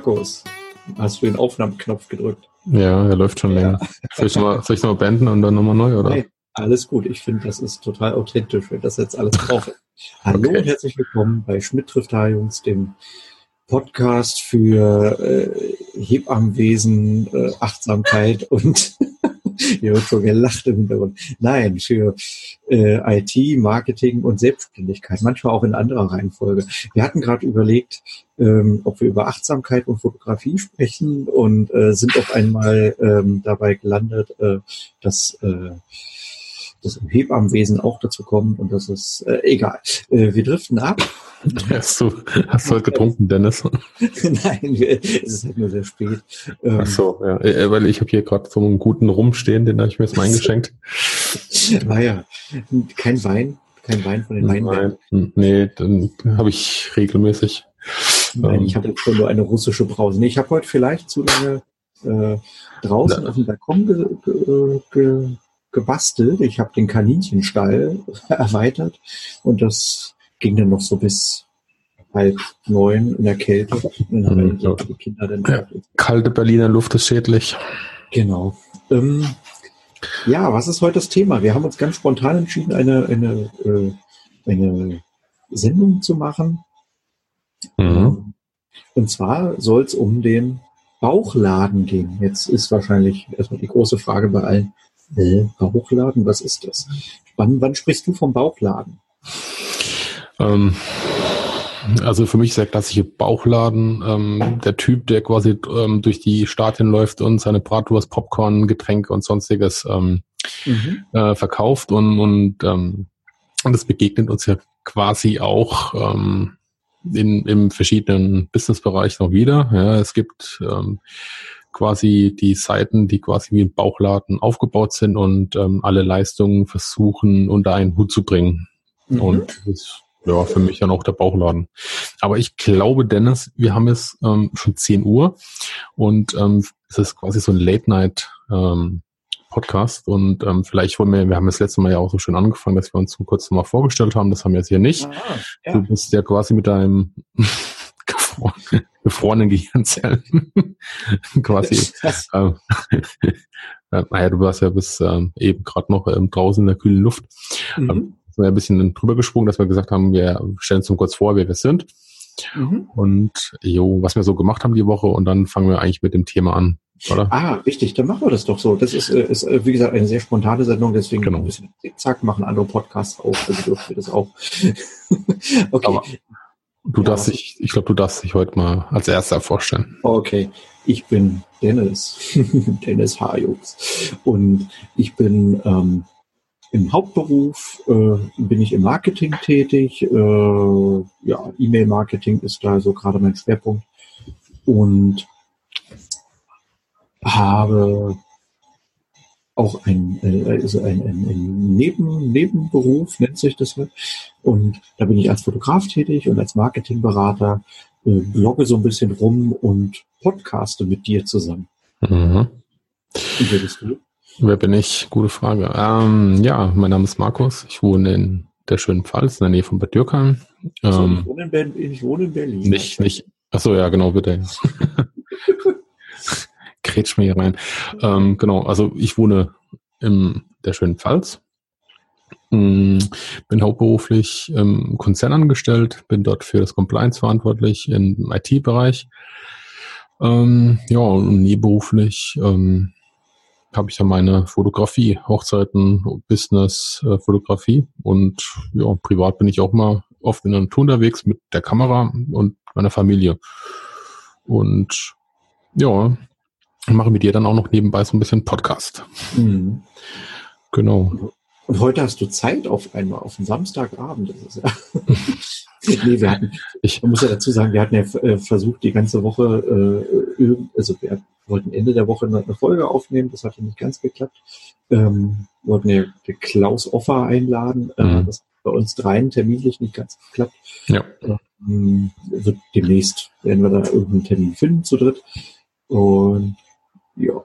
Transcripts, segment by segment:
Markus, hast du den Aufnahmeknopf gedrückt? Ja, er läuft schon länger. Soll ich nochmal noch beenden und dann nochmal neu, oder? Nein, alles gut. Ich finde, das ist total authentisch, wenn das jetzt alles drauf ist. Hallo okay. und herzlich willkommen bei Schmidt trifft Jungs, dem Podcast für äh, Hebammenwesen, äh, Achtsamkeit und hier wird schon gelacht im Hintergrund. Nein, für äh, IT, Marketing und Selbstständigkeit, manchmal auch in anderer Reihenfolge. Wir hatten gerade überlegt, ähm, ob wir über Achtsamkeit und Fotografie sprechen und äh, sind auf einmal ähm, dabei gelandet, äh, dass äh, das im Hebammenwesen auch dazu kommt und das ist äh, egal. Äh, wir driften ab. Hast du, hast du heute getrunken, Dennis? Nein, es ist halt nur sehr spät. Ähm, Ach so, ja, äh, weil ich habe hier gerade so einen guten Rumstehen, den habe ich mir jetzt mal eingeschenkt. Naja, kein Wein, kein Wein von den Weinbergen. Nein, nee, dann habe ich regelmäßig. Nein, ähm, ich habe jetzt schon nur eine russische Brause. Nee, ich habe heute vielleicht zu lange äh, draußen na, auf dem Balkon ge, ge, ge, gebastelt. Ich habe den Kaninchenstall erweitert und das ging dann noch so bis halb neun in der Kälte. Und dann haben ja. die Kinder dann ja, kalte Berliner Luft ist schädlich. Genau. Ähm, ja, was ist heute das Thema? Wir haben uns ganz spontan entschieden, eine, eine, äh, eine Sendung zu machen. Mhm. Und zwar soll es um den Bauchladen gehen. Jetzt ist wahrscheinlich erstmal die große Frage bei allen, äh, Bauchladen, was ist das? Wann, wann sprichst du vom Bauchladen? Ähm, also für mich ist der klassische Bauchladen ähm, der Typ, der quasi ähm, durch die Stadien läuft und seine Bratwurst, Popcorn, Getränke und sonstiges ähm, mhm. äh, verkauft und und ähm, und das begegnet uns ja quasi auch ähm, in, in verschiedenen Businessbereichen noch wieder. Ja, es gibt ähm, quasi die Seiten, die quasi wie ein Bauchladen aufgebaut sind und ähm, alle Leistungen versuchen unter einen Hut zu bringen. Mhm. Und das ja, für mich dann auch der Bauchladen. Aber ich glaube, Dennis, wir haben jetzt ähm, schon 10 Uhr und ähm, es ist quasi so ein Late-Night ähm, Podcast und ähm, vielleicht wollen wir, wir haben das letzte Mal ja auch so schön angefangen, dass wir uns so kurz mal vorgestellt haben, das haben wir jetzt hier nicht. Ah, ja. Du bist ja quasi mit deinem gefrorenen Gehirnzellen quasi. ähm, äh, naja, du warst ja bis ähm, eben gerade noch ähm, draußen in der kühlen Luft. Mhm. Ähm, sind wir ein bisschen drüber gesprungen, dass wir gesagt haben, wir stellen uns kurz vor, wer wir sind. Mhm. Und jo, was wir so gemacht haben die Woche und dann fangen wir eigentlich mit dem Thema an. Oder? Ah, richtig, dann machen wir das doch so. Das ist, äh, ist äh, wie gesagt, eine sehr spontane Sendung, deswegen genau. ein bisschen Zickzack, machen andere Podcasts auch, also dürfen wir das auch. okay. Aber du ja, darfst dich, ich glaube, du darfst dich heute mal als erster vorstellen. Okay, ich bin Dennis, Dennis Hajux und ich bin ähm, im Hauptberuf äh, bin ich im Marketing tätig. Äh, ja, E-Mail-Marketing ist da so gerade mein Schwerpunkt. Und habe auch ein, äh, also ein, ein, ein Neben, Nebenberuf, nennt sich das. Und da bin ich als Fotograf tätig und als Marketingberater, äh, blogge so ein bisschen rum und podcaste mit dir zusammen. Mhm. Und wer bist du? Wer bin ich? Gute Frage. Ähm, ja, mein Name ist Markus. Ich wohne in der schönen Pfalz, in der Nähe von Bad Dürkheim. Also, ähm, ich, wohne in Berlin, ich wohne in Berlin. Nicht, nicht. Achso, ja, genau, bitte. Kretsch mir hier rein. Ähm, genau, also ich wohne in der schönen Pfalz. Ähm, bin hauptberuflich im Konzern angestellt, bin dort für das Compliance verantwortlich im IT-Bereich. Ähm, ja, und nebenberuflich ähm, habe ich ja meine Fotografie, Hochzeiten, Business, äh, Fotografie und ja, privat bin ich auch mal oft in der Natur unterwegs mit der Kamera und meiner Familie. Und ja, mache mit dir dann auch noch nebenbei so ein bisschen Podcast. Mhm. Genau. Und heute hast du Zeit auf einmal, auf einen Samstagabend. Ist ja nee, wir hatten, ich man muss ja dazu sagen, wir hatten ja äh, versucht, die ganze Woche, äh, also wir wollten Ende der Woche eine Folge aufnehmen, das hat ja nicht ganz geklappt. Ähm, wollten ja den Klaus Offer einladen, äh, mhm. das hat bei uns dreien terminlich nicht ganz geklappt. Ja. Ähm, wird demnächst werden wir da irgendeinen Termin finden zu dritt. Und ja.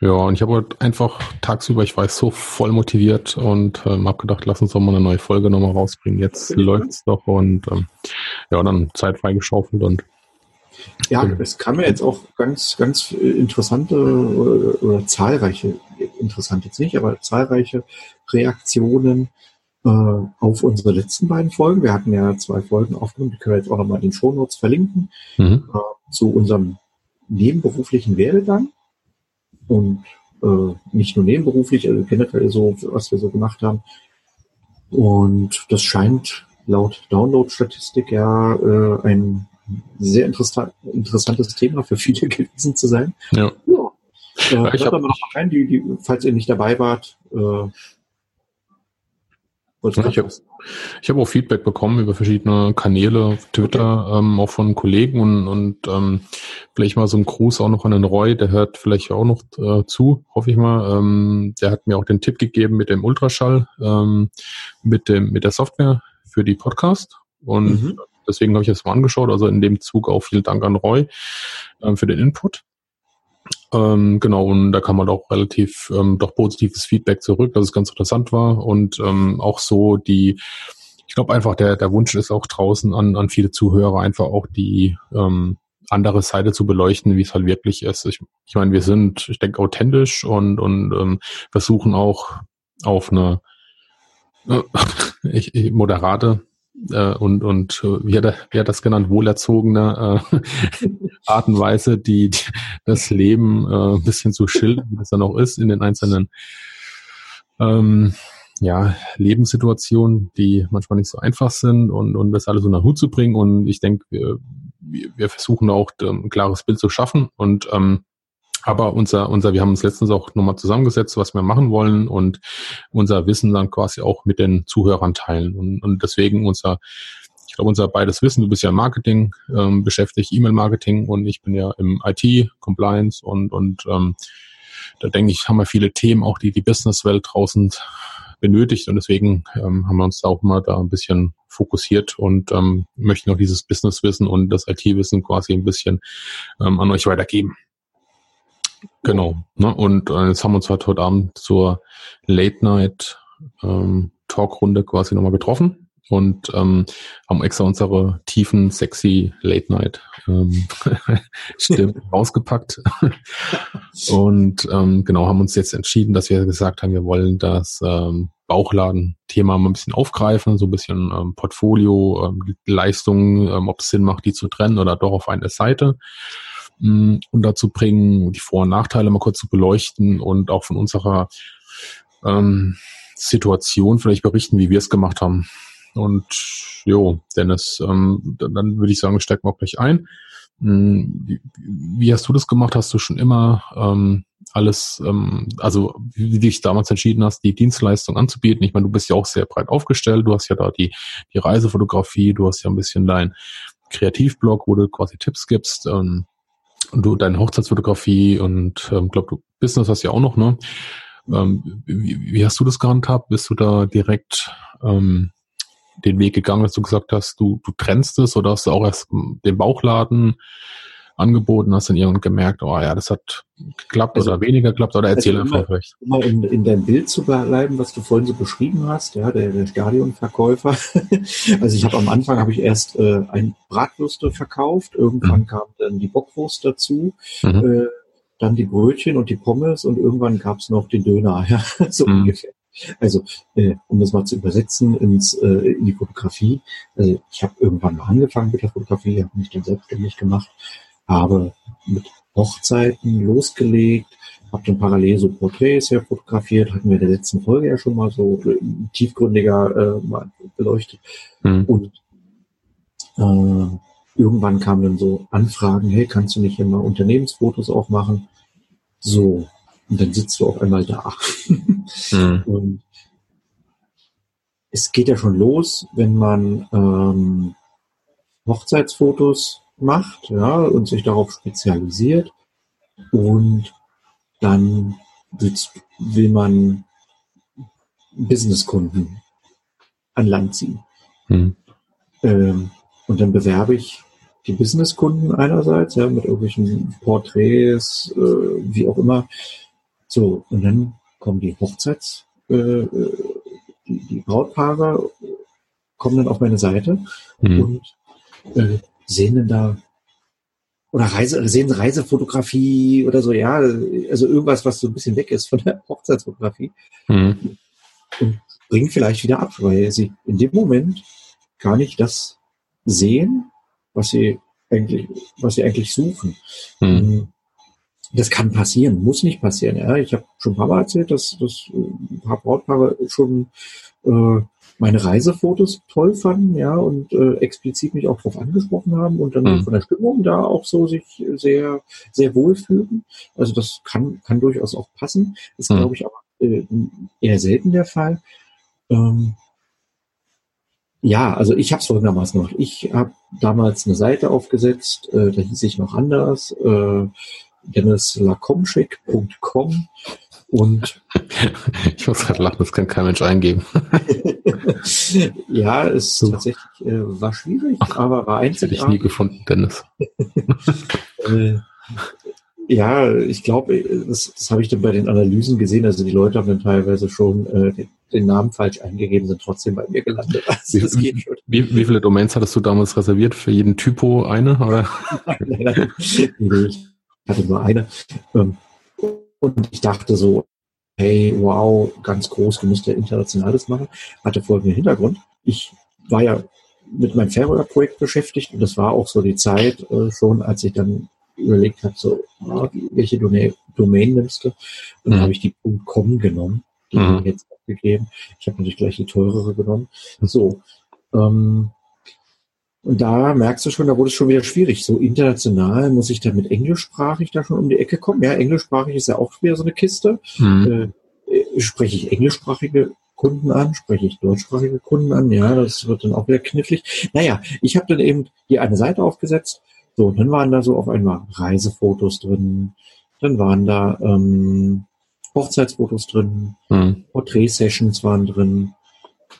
Ja, und ich habe halt einfach tagsüber, ich war so voll motiviert und ähm, habe gedacht, lass uns doch mal eine neue Folge nochmal rausbringen. Jetzt läuft's doch und ähm, ja, dann Zeit freigeschaufelt und Ja, es kam ja jetzt auch ganz, ganz interessante oder, oder zahlreiche, interessant jetzt nicht, aber zahlreiche Reaktionen äh, auf unsere letzten beiden Folgen. Wir hatten ja zwei Folgen aufgenommen, die können wir jetzt auch nochmal in den Shownotes verlinken, mhm. äh, zu unserem nebenberuflichen Werdegang. Und äh, nicht nur nebenberuflich, also generell so, was wir so gemacht haben. Und das scheint laut Download-Statistik ja äh, ein sehr interessa interessantes Thema für viele gewesen zu sein. Ja. ja. Äh, ich habe noch rein, die, die, falls ihr nicht dabei wart. Äh, ich habe hab auch Feedback bekommen über verschiedene Kanäle, Twitter, okay. ähm, auch von Kollegen und, und ähm, vielleicht mal so ein Gruß auch noch an den Roy, der hört vielleicht auch noch äh, zu, hoffe ich mal. Ähm, der hat mir auch den Tipp gegeben mit dem Ultraschall, ähm, mit, dem, mit der Software für die Podcast. Und mhm. deswegen habe ich das mal angeschaut. Also in dem Zug auch vielen Dank an Roy ähm, für den Input. Ähm, genau, und da kam man auch relativ ähm, doch positives Feedback zurück, dass es ganz interessant war und ähm, auch so die, ich glaube einfach der, der Wunsch ist auch draußen an, an viele Zuhörer einfach auch die ähm, andere Seite zu beleuchten, wie es halt wirklich ist. Ich, ich meine, wir sind, ich denke, authentisch und, und ähm, versuchen auch auf eine äh, ich, ich, moderate äh, und, und äh, wie, hat er, wie hat das genannt, wohlerzogene äh, Art und Weise, die, die das Leben äh, ein bisschen zu schildern, wie das dann auch ist in den einzelnen ähm, ja, Lebenssituationen, die manchmal nicht so einfach sind und, und das alles unter den Hut zu bringen. Und ich denke, wir, wir versuchen auch ein klares Bild zu schaffen und ähm, aber unser, unser, wir haben uns letztens auch nochmal zusammengesetzt, was wir machen wollen und unser Wissen dann quasi auch mit den Zuhörern teilen. Und, und deswegen unser, ich glaube, unser beides Wissen, du bist ja im Marketing ähm, beschäftigt, E-Mail-Marketing und ich bin ja im IT, Compliance und, und ähm, da denke ich, haben wir viele Themen, auch die die Businesswelt draußen benötigt und deswegen ähm, haben wir uns auch mal da ein bisschen fokussiert und ähm, möchten auch dieses Businesswissen und das IT-Wissen quasi ein bisschen ähm, an euch weitergeben. Genau. Ne? Und äh, jetzt haben wir uns halt heute Abend zur Late Night ähm, Talkrunde quasi nochmal getroffen und ähm, haben extra unsere tiefen, sexy Late Night ähm, Stimmen rausgepackt. und ähm, genau, haben uns jetzt entschieden, dass wir gesagt haben, wir wollen das ähm, Bauchladen-Thema mal ein bisschen aufgreifen, so ein bisschen ähm, Portfolio, ähm, Leistungen, ähm, ob es Sinn macht, die zu trennen oder doch auf eine Seite mh, unterzubringen, die Vor- und Nachteile mal kurz zu beleuchten und auch von unserer ähm, Situation vielleicht berichten, wie wir es gemacht haben. Und jo, Dennis, ähm, dann, dann würde ich sagen, steigen wir auch gleich ein. Wie, wie hast du das gemacht? Hast du schon immer ähm, alles, ähm, also wie du dich damals entschieden hast, die Dienstleistung anzubieten? Ich meine, du bist ja auch sehr breit aufgestellt. Du hast ja da die, die Reisefotografie, du hast ja ein bisschen dein Kreativblog, wo du quasi Tipps gibst. Ähm, und du deine Hochzeitsfotografie und ähm, glaube du Business hast ja auch noch, ne? Ähm, wie, wie hast du das gehandhabt? Bist du da direkt ähm, den Weg gegangen, dass du gesagt hast, du, du trennst es oder hast du auch erst den Bauchladen angeboten, hast dann irgendwann gemerkt, oh ja, das hat geklappt also, oder weniger geklappt oder erzähl also einfach vielleicht. Immer in, in deinem Bild zu bleiben, was du vorhin so beschrieben hast, ja, der, der Stadionverkäufer. also ich habe am Anfang habe ich erst äh, ein Bratwürste verkauft, irgendwann mhm. kam dann die Bockwurst dazu. Mhm. Äh, dann die Brötchen und die Pommes und irgendwann gab es noch den Döner, ja, so mhm. ungefähr. Also, äh, um das mal zu übersetzen ins, äh, in die Fotografie. Also ich habe irgendwann mal angefangen mit der Fotografie, habe mich dann selbstständig gemacht habe mit Hochzeiten losgelegt, habe dann parallel so Porträts her fotografiert, hatten wir in der letzten Folge ja schon mal so äh, tiefgründiger äh, mal beleuchtet. Mhm. Und äh, irgendwann kamen dann so Anfragen, hey, kannst du nicht mal Unternehmensfotos auch machen? So, und dann sitzt du auf einmal da. mhm. Und es geht ja schon los, wenn man ähm, Hochzeitsfotos macht, ja, und sich darauf spezialisiert. Und dann will man Businesskunden an Land ziehen. Hm. Ähm, und dann bewerbe ich die Businesskunden einerseits, ja, mit irgendwelchen Porträts, äh, wie auch immer. So, und dann kommen die Hochzeits, äh, äh die, die Brautpaare kommen dann auf meine Seite hm. und äh, sehen denn da oder Reise, sehen Reisefotografie oder so, ja, also irgendwas, was so ein bisschen weg ist von der Hochzeitsfotografie mhm. und bringen vielleicht wieder ab, weil sie in dem Moment gar nicht das sehen, was sie eigentlich, was sie eigentlich suchen. Mhm. Das kann passieren, muss nicht passieren. Ja. Ich habe schon ein paar Mal erzählt, dass, dass ein paar Brautpaare schon äh, meine Reisefotos toll fanden, ja, und äh, explizit mich auch darauf angesprochen haben und dann mhm. von der Stimmung da auch so sich sehr, sehr wohlfühlen. Also das kann, kann durchaus auch passen. Ist, mhm. glaube ich, auch äh, eher selten der Fall. Ähm, ja, also ich habe es folgendermaßen gemacht. Ich habe damals eine Seite aufgesetzt, äh, da hieß ich noch anders, äh, dennislakomschek.com und ich muss gerade lachen, das kann kein Mensch eingeben. ja, es so. tatsächlich äh, war schwierig, aber war einzigartig. Hätte ich nie gefunden, Dennis. äh, ja, ich glaube, das, das habe ich dann bei den Analysen gesehen. Also die Leute haben dann teilweise schon äh, den, den, Namen falsch eingegeben, sind trotzdem bei mir gelandet. Also, schon. Wie, wie, viele Domains hattest du damals reserviert? Für jeden Typo eine? Oder? nein, nein, nein. ich hatte nur eine. Ähm, und ich dachte so, hey, wow, ganz groß, du musst ja internationales machen. Hatte folgenden Hintergrund. Ich war ja mit meinem Färöer-Projekt beschäftigt und das war auch so die Zeit äh, schon, als ich dann überlegt habe, so, ah, welche Domain, Domain nimmst du? Und mhm. dann habe ich die .com genommen, die mhm. habe ich jetzt abgegeben. Ich habe natürlich gleich die teurere genommen. So, ähm, und da merkst du schon, da wurde es schon wieder schwierig. So international muss ich da mit englischsprachig da schon um die Ecke kommen. Ja, englischsprachig ist ja auch wieder so eine Kiste. Mhm. Äh, spreche ich englischsprachige Kunden an, spreche ich deutschsprachige Kunden an. Ja, das wird dann auch wieder knifflig. Naja, ich habe dann eben hier eine Seite aufgesetzt. So, und dann waren da so auf einmal Reisefotos drin. Dann waren da ähm, Hochzeitsfotos drin. Mhm. Porträt-Sessions waren drin.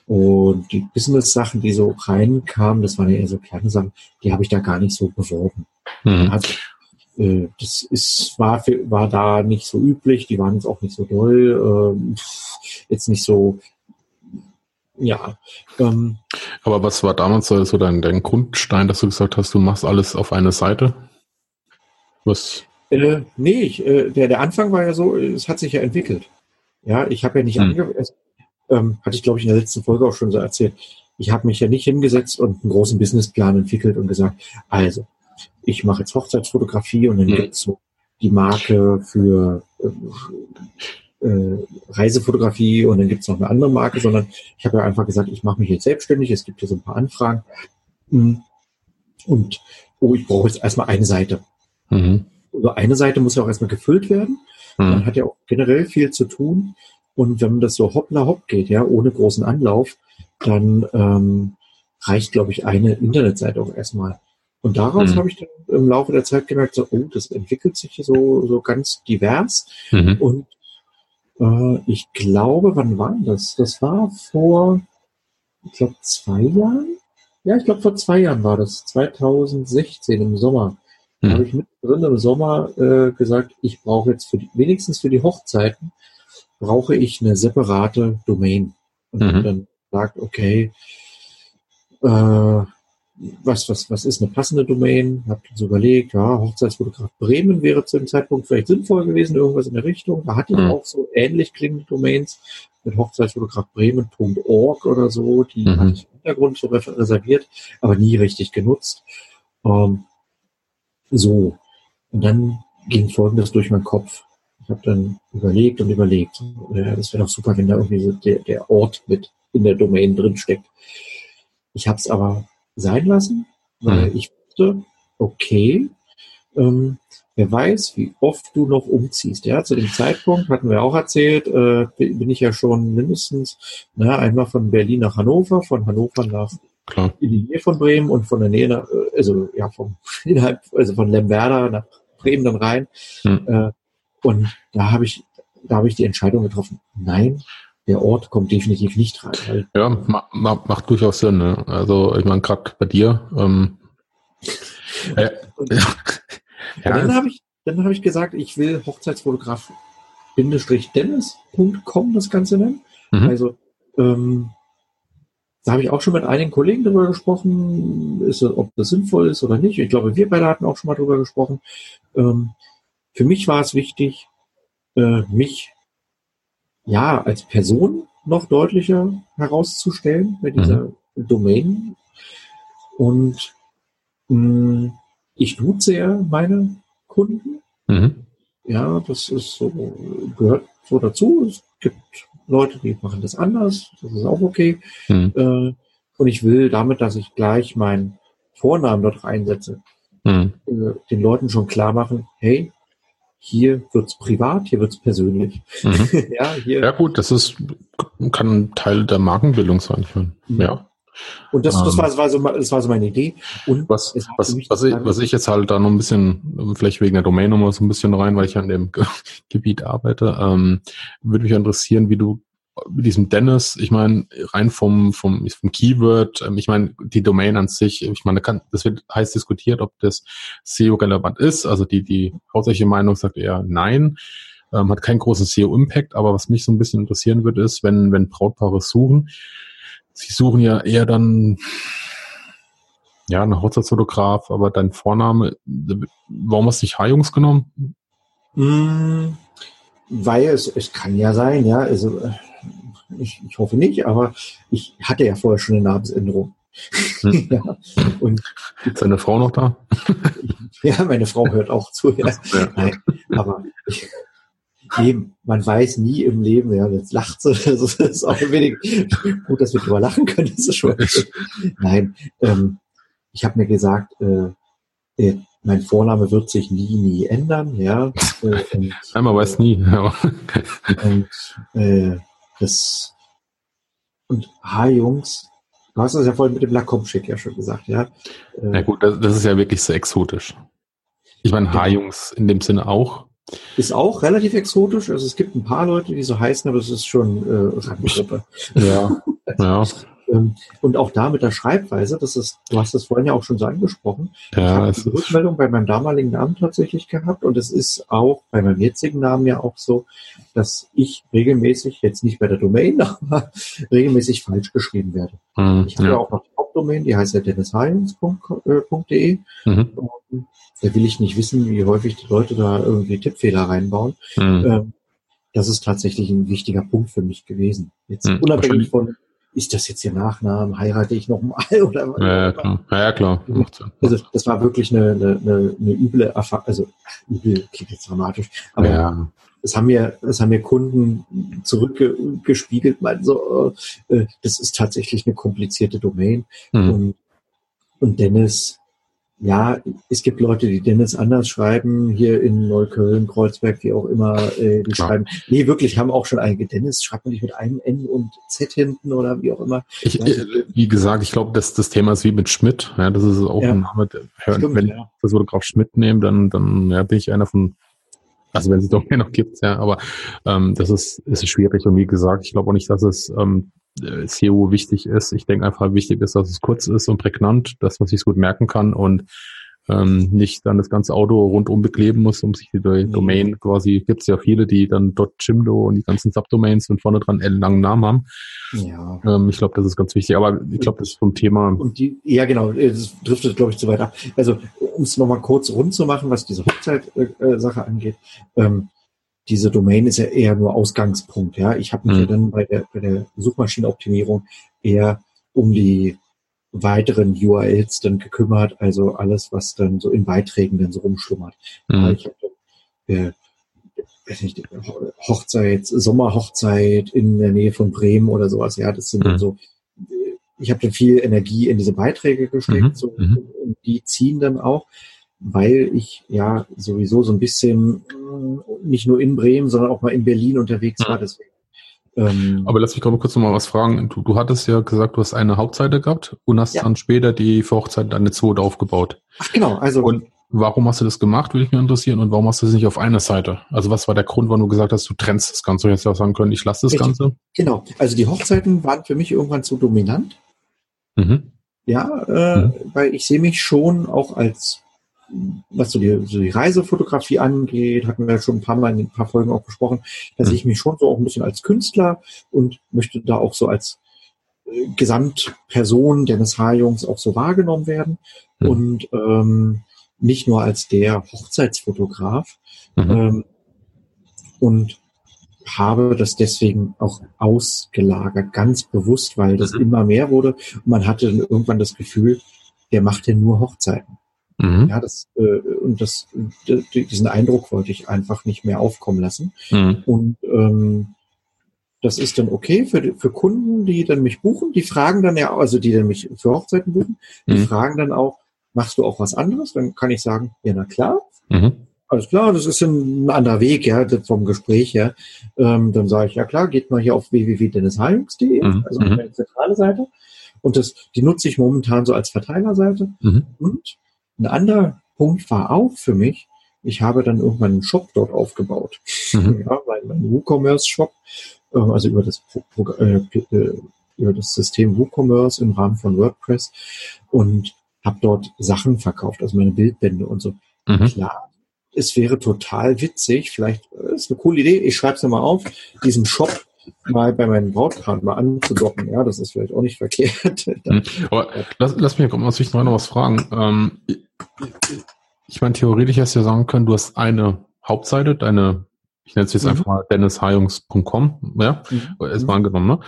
Und die Business-Sachen, die so reinkamen, das waren ja eher so kleine Sachen, die habe ich da gar nicht so beworben. Mhm. Also, äh, das ist, war, für, war da nicht so üblich, die waren jetzt auch nicht so doll, äh, jetzt nicht so, ja. Ähm, Aber was war damals so dein, dein Grundstein, dass du gesagt hast, du machst alles auf eine Seite? Was? Äh, nee, ich, äh, der, der Anfang war ja so, es hat sich ja entwickelt. Ja, ich habe ja nicht hm. angefangen, ähm, hatte ich glaube ich in der letzten Folge auch schon so erzählt. Ich habe mich ja nicht hingesetzt und einen großen Businessplan entwickelt und gesagt, also, ich mache jetzt Hochzeitsfotografie und dann mhm. gibt's so die Marke für äh, äh, Reisefotografie und dann gibt's noch eine andere Marke, sondern ich habe ja einfach gesagt, ich mache mich jetzt selbstständig, es gibt hier so ein paar Anfragen hm. und oh, ich brauche jetzt erstmal eine Seite. Mhm. Also eine Seite muss ja auch erstmal gefüllt werden. Mhm. Man hat ja auch generell viel zu tun. Und wenn das so hoppla hopp geht, ja, ohne großen Anlauf, dann ähm, reicht, glaube ich, eine Internetseite auch erstmal. Und daraus mhm. habe ich dann im Laufe der Zeit gemerkt, so, oh, das entwickelt sich so, so ganz divers. Mhm. Und äh, ich glaube, wann war das? Das war vor, ich glaube, zwei Jahren. Ja, ich glaube, vor zwei Jahren war das, 2016 im Sommer. Da mhm. habe ich mittendrin im Sommer äh, gesagt, ich brauche jetzt für die, wenigstens für die Hochzeiten brauche ich eine separate Domain. Und mhm. dann sagt, okay, äh, was, was, was ist eine passende Domain? Hab so überlegt, ja, Hochzeitsfotograf Bremen wäre zu dem Zeitpunkt vielleicht sinnvoll gewesen, irgendwas in der Richtung. Da hatte ich mhm. auch so ähnlich klingende Domains mit Hochzeitsfotografbremen.org oder so, die mhm. hatte ich im Hintergrund so reserviert, aber nie richtig genutzt. Ähm, so. Und dann ging Folgendes durch meinen Kopf. Ich habe dann überlegt und überlegt, ja, das wäre doch super, wenn da irgendwie so der, der Ort mit in der Domain drin steckt. Ich habe es aber sein lassen, weil mhm. ich wusste, okay, ähm, wer weiß, wie oft du noch umziehst. Ja, zu dem Zeitpunkt hatten wir auch erzählt, äh, bin ich ja schon mindestens na, einmal von Berlin nach Hannover, von Hannover nach Klar. in die Nähe von Bremen und von der Nähe nach, äh, also ja, vom innerhalb, also von Lemwerder nach Bremen dann rein. Mhm. Äh, und da habe ich, da habe ich die Entscheidung getroffen, nein, der Ort kommt definitiv nicht rein. ja, ma, ma, macht durchaus Sinn. Ne? Also ich meine, gerade bei dir. Ähm, äh, ja. Dann habe ich, dann habe ich gesagt, ich will Hochzeitsfotograf Dennis.com das Ganze nennen. Mhm. Also ähm, da habe ich auch schon mit einigen Kollegen darüber gesprochen, ist, ob das sinnvoll ist oder nicht. Ich glaube, wir beide hatten auch schon mal darüber gesprochen. Ähm, für mich war es wichtig, äh, mich ja als Person noch deutlicher herauszustellen bei dieser mhm. Domain. Und mh, mm, ich duze ja meine Kunden. Mhm. Ja, das ist so, gehört so dazu. Es gibt Leute, die machen das anders. Das ist auch okay. Mhm. Äh, und ich will damit, dass ich gleich meinen Vornamen dort reinsetze, mhm. äh, den Leuten schon klar machen, hey, hier wird's privat, hier wird's persönlich. Mhm. ja, hier. ja gut, das ist kann Teil der Markenbildung sein. Mhm. Ja. Und das, das, war, das, war so, das war so meine Idee. Und was, was, was, ich, was ich jetzt halt da noch ein bisschen, vielleicht wegen der Domain nochmal so ein bisschen rein, weil ich an dem Gebiet arbeite, ähm, würde mich interessieren, wie du mit diesem Dennis, ich meine, rein vom, vom, vom Keyword, ähm, ich meine, die Domain an sich, ich meine, das wird heiß diskutiert, ob das SEO-relevant ist. Also die, die hauptsächliche Meinung sagt eher nein, ähm, hat keinen großen SEO-Impact, aber was mich so ein bisschen interessieren würde, ist, wenn, wenn Brautpaare suchen, sie suchen ja eher dann, ja, ein Hochzeitsfotograf, aber dein Vorname, warum hast du nicht H-Jungs genommen? Mm, weil es, es kann ja sein, ja, also ich, ich hoffe nicht, aber ich hatte ja vorher schon eine Namensänderung. Hm. ja. Und ist deine Frau noch da? ja, meine Frau hört auch zu. Ja. ja. Nein, aber ich, nee, man weiß nie im Leben, ja, jetzt lacht sie, das ist auch ein wenig gut, dass wir drüber lachen können, das ist schon. Nein, ähm, ich habe mir gesagt, äh, äh, mein Vorname wird sich nie, nie ändern, ja. Äh, und, Einmal weiß nie. Ja. und äh, das und H-Jungs, du hast das ja vorhin mit dem Lakomschik ja schon gesagt, ja. Äh, ja gut, das, das, ist ja wirklich so exotisch. Ich meine, H-Jungs in dem Sinne auch. Ist auch relativ exotisch. Also es gibt ein paar Leute, die so heißen, aber es ist schon äh, Randgruppe. Ja, ja. Ähm, und auch da mit der Schreibweise, das ist, du hast das vorhin ja auch schon so angesprochen. Ja, ich habe die Rückmeldung bei meinem damaligen Namen tatsächlich gehabt und es ist auch bei meinem jetzigen Namen ja auch so, dass ich regelmäßig, jetzt nicht bei der Domain, aber regelmäßig falsch geschrieben werde. Mhm, ich habe ja. auch noch die Hauptdomain, die heißt ja dennisheinz.de. Mhm. Da will ich nicht wissen, wie häufig die Leute da irgendwie Tippfehler reinbauen. Mhm. Ähm, das ist tatsächlich ein wichtiger Punkt für mich gewesen. Jetzt mhm, unabhängig von ist das jetzt der Nachname, heirate ich noch mal oder ja, ja, klar. Ja, klar. Also das war wirklich eine, eine, eine üble Erfahrung, also übel klingt jetzt dramatisch, aber ja. das haben mir, das haben mir Kunden zurückgespiegelt, meinten so, äh, das ist tatsächlich eine komplizierte Domain. Mhm. Und, und Dennis ja, es gibt Leute, die Dennis anders schreiben, hier in Neukölln, Kreuzberg, wie auch immer, äh, die Klar. schreiben, nee, wirklich, haben auch schon einige Dennis, schreibt man nicht mit einem N und Z hinten oder wie auch immer. Ich. Äh, wie gesagt, ich glaube, das, das Thema ist wie mit Schmidt, ja, das ist auch ja. ein Name, Stimmt, wenn ja. ich das Fotograf Schmidt nehme, dann, dann ja, bin ich einer von also wenn es doch mehr noch gibt, ja, aber ähm, das ist, ist schwierig und wie gesagt, ich glaube auch nicht, dass es ähm, SEO wichtig ist. Ich denke einfach, wichtig ist, dass es kurz ist und prägnant, dass man sich gut merken kann und ähm, nicht dann das ganze Auto rundum bekleben muss, um sich die Domain mhm. quasi, gibt es ja viele, die dann dort Jimdo und die ganzen Subdomains und vorne dran einen langen Namen haben. Ja. Ähm, ich glaube, das ist ganz wichtig, aber ich glaube, das ist vom Thema. Und die, ja, genau, das driftet, glaube ich, zu weit ab. Also, um es nochmal kurz rund zu machen, was diese Hochzeit-Sache äh, angeht, ähm, diese Domain ist ja eher nur Ausgangspunkt. Ja, ich habe mich mhm. ja dann bei der, bei der Suchmaschinenoptimierung eher um die weiteren URLs dann gekümmert, also alles, was dann so in Beiträgen dann so rumschlummert. Mhm. Ich habe äh, weiß nicht, Hochzeit, Sommerhochzeit in der Nähe von Bremen oder sowas. Ja, das sind mhm. dann so. Ich habe dann viel Energie in diese Beiträge gesteckt, mhm. so, mhm. und die ziehen dann auch weil ich ja sowieso so ein bisschen äh, nicht nur in Bremen, sondern auch mal in Berlin unterwegs war. Deswegen. Ähm, Aber lass mich gerade kurz noch mal was fragen. Du, du hattest ja gesagt, du hast eine Hauptseite gehabt und hast ja. dann später die für Hochzeit eine zweite aufgebaut. Ach genau, also. Und warum hast du das gemacht, würde ich mir interessieren. Und warum hast du es nicht auf einer Seite? Also was war der Grund, warum du gesagt hast, du trennst das Ganze? Du hättest ja auch sagen können, ich lasse das Richtig. Ganze. Genau, also die Hochzeiten waren für mich irgendwann zu dominant. Mhm. Ja, äh, mhm. weil ich sehe mich schon auch als was so die, so die Reisefotografie angeht, hatten wir ja schon ein paar Mal in ein paar Folgen auch besprochen, da sehe ich mich schon so auch ein bisschen als Künstler und möchte da auch so als Gesamtperson Dennis H-Jungs auch so wahrgenommen werden Mhm. und ähm, nicht nur als der Hochzeitsfotograf. Mhm. Ähm, und habe das deswegen auch ausgelagert, ganz bewusst, weil das Mhm. immer mehr wurde. Und man hatte dann irgendwann das Gefühl, der macht ja nur Hochzeiten. Mhm. Ja, das, äh, und das, d- diesen Eindruck wollte ich einfach nicht mehr aufkommen lassen. Mhm. Und ähm, das ist dann okay für, für Kunden, die dann mich buchen. Die fragen dann ja, also die dann mich für Hochzeiten buchen, die Mhm. fragen dann auch, machst du auch was anderes? Dann kann ich sagen, ja, na klar, Mhm. alles klar, das ist ein anderer Weg, ja, vom Gespräch her. Ähm, dann sage ich, ja klar, geht mal hier auf www.dennishayungs.de, Mhm, also meine zentrale Seite. Und das, die nutze ich momentan so als Verteilerseite. Und ein anderer Punkt war auch für mich, ich habe dann irgendwann einen Shop dort aufgebaut. Mhm. Ja, mein, mein WooCommerce-Shop, äh, also über das, äh, äh, über das System WooCommerce im Rahmen von WordPress und habe dort Sachen verkauft, also meine Bildbände und so. Mhm. Klar, es wäre total witzig, vielleicht ist eine coole Idee, ich schreibe es mal auf, diesen Shop mal bei meinem Brautpaar mal anzudocken. Ja, das ist vielleicht auch nicht verkehrt. Mhm. Aber lass, lass mich aus Sicht noch was fragen. Ähm, ich meine, theoretisch hättest du ja sagen können, du hast eine Hauptseite, deine, ich nenne es jetzt Mhm. einfach mal dennishajungs.com, ja, Mhm. ist mal angenommen, ne?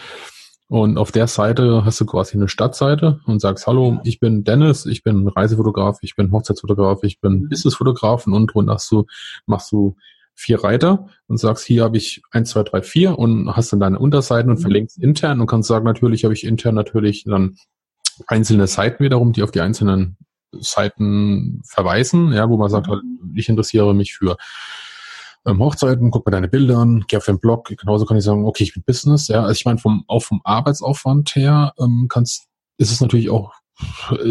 Und auf der Seite hast du quasi eine Stadtseite und sagst, hallo, ich bin Dennis, ich bin Reisefotograf, ich bin Hochzeitsfotograf, ich bin Mhm. Businessfotograf und drunter hast du, machst du vier Reiter und sagst, hier habe ich eins, zwei, drei, vier und hast dann deine Unterseiten und Mhm. verlinkst intern und kannst sagen, natürlich habe ich intern natürlich dann einzelne Seiten wiederum, die auf die einzelnen Seiten verweisen, ja, wo man sagt, halt, ich interessiere mich für ähm, Hochzeiten, guck mir deine Bilder an, geh auf den Blog, genauso kann ich sagen, okay, ich bin Business, ja. Also ich meine, vom, auch vom Arbeitsaufwand her ähm, kannst, ist es natürlich auch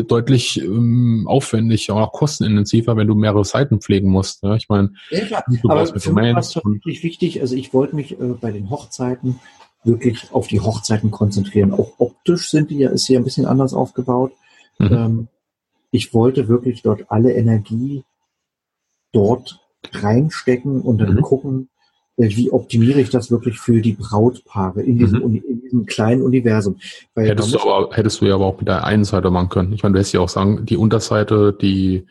deutlich ähm, aufwendiger, auch kostenintensiver, wenn du mehrere Seiten pflegen musst. Ja? Ich meine, Ja, du Aber für mich war es tatsächlich wichtig, also ich wollte mich äh, bei den Hochzeiten wirklich auf die Hochzeiten konzentrieren. Auch optisch sind die ja, ist hier ein bisschen anders aufgebaut. Mhm. Ähm, ich wollte wirklich dort alle Energie dort reinstecken und dann Mhm. gucken, äh, wie optimiere ich das wirklich für die Brautpaare in diesem, Mhm. In diesem kleinen Universum. Weil hättest du aber, hättest du ja aber auch mit der einen Seite machen können. Ich meine, du hättest ja auch sagen, die Unterseite, die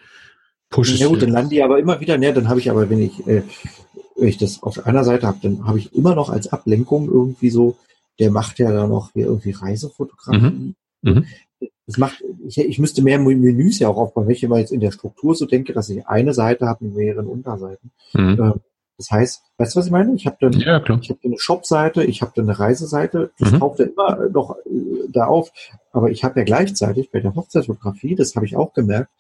pusht Ja gut, dann landen die aber immer wieder, ne, dann habe ich aber, wenn ich, äh, wenn ich das auf einer Seite habe, dann habe ich immer noch als Ablenkung irgendwie so, der macht ja da noch hier irgendwie Reisefotografie. Mhm. Das macht, ich, ich müsste mehr Menüs ja auch aufbauen, wenn ich immer jetzt in der Struktur so denke, dass ich eine Seite habe mit mehreren Unterseiten. Mhm. Ähm, Das heißt, weißt du, was ich meine? Ich habe dann, Ja, klar. ich habe eine Shop-Seite, ich habe dann eine Reiseseite, das Mhm. taucht ja immer noch äh, da auf. Aber ich habe ja gleichzeitig bei der Hochzeitsfotografie, das habe ich auch gemerkt,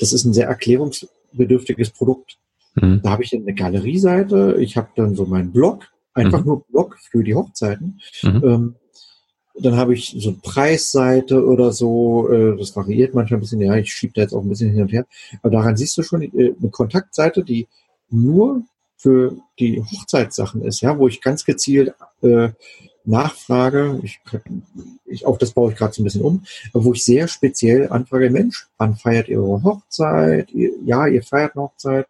das ist ein sehr erklärungsbedürftiges Produkt. Mhm. Da habe ich dann eine Galerieseite, ich habe dann so meinen Blog, einfach Mhm. nur Blog für die Hochzeiten. Mhm. Ähm, dann habe ich so eine Preisseite oder so, äh, das variiert manchmal ein bisschen, ja, ich schiebe da jetzt auch ein bisschen hin und her. Aber daran siehst du schon äh, eine Kontaktseite, die nur für die Hochzeitssachen ist, ja, wo ich ganz gezielt äh, nachfrage, ich, ich auch das baue ich gerade so ein bisschen um, wo ich sehr speziell anfrage, Mensch, wann feiert ihr eure Hochzeit? Ihr, ja, ihr feiert eine Hochzeit,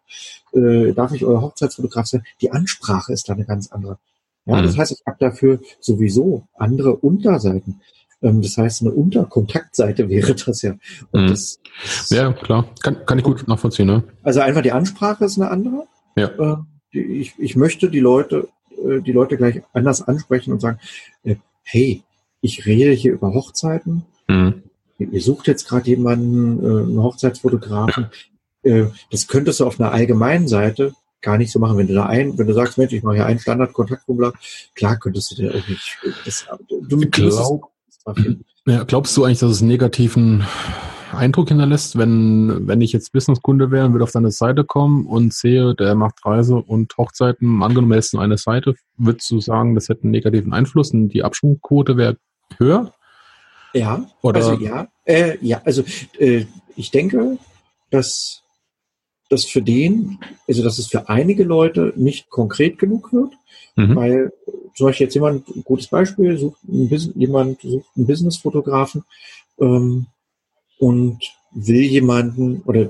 äh, darf ich euer Hochzeitsfotograf sein? Die Ansprache ist da eine ganz andere. Ja, Mhm. das heißt, ich habe dafür sowieso andere Unterseiten. Ähm, das heißt, eine Unterkontaktseite wäre das ja. Mhm. das, Ja, klar. Kann, kann ich gut nachvollziehen, ne? also einfach die Ansprache ist eine andere. Ja. Äh, die, ich, ich möchte die Leute, äh, die Leute gleich anders ansprechen und sagen, äh, hey, ich rede hier über Hochzeiten. Mhm. Ihr sucht jetzt gerade jemanden, äh, einen Hochzeitsfotografen. Äh, das könntest du auf einer allgemeinen Seite gar nicht so machen. Wenn du da ein, wenn du sagst, Mensch, ich mache hier einen Standard-Kontaktformular, klar könntest du dir irgendwie, das, du, du glaub-. Ja, glaubst du eigentlich, dass es einen negativen Eindruck hinterlässt, wenn, wenn ich jetzt Businesskunde wäre und würde auf deine Seite kommen und sehe, der macht Reise und Hochzeiten, angenommen, er ist nur eine Seite, würdest du sagen, das hätte einen negativen Einfluss und die Abschwungquote wäre höher? Ja, Oder? also ja, äh, ja, also äh, ich denke, dass das für den, also dass es für einige Leute nicht konkret genug wird, Mhm. weil zum Beispiel jetzt jemand, ein gutes Beispiel, sucht ein Bus jemand sucht einen Businessfotografen ähm, und will jemanden, oder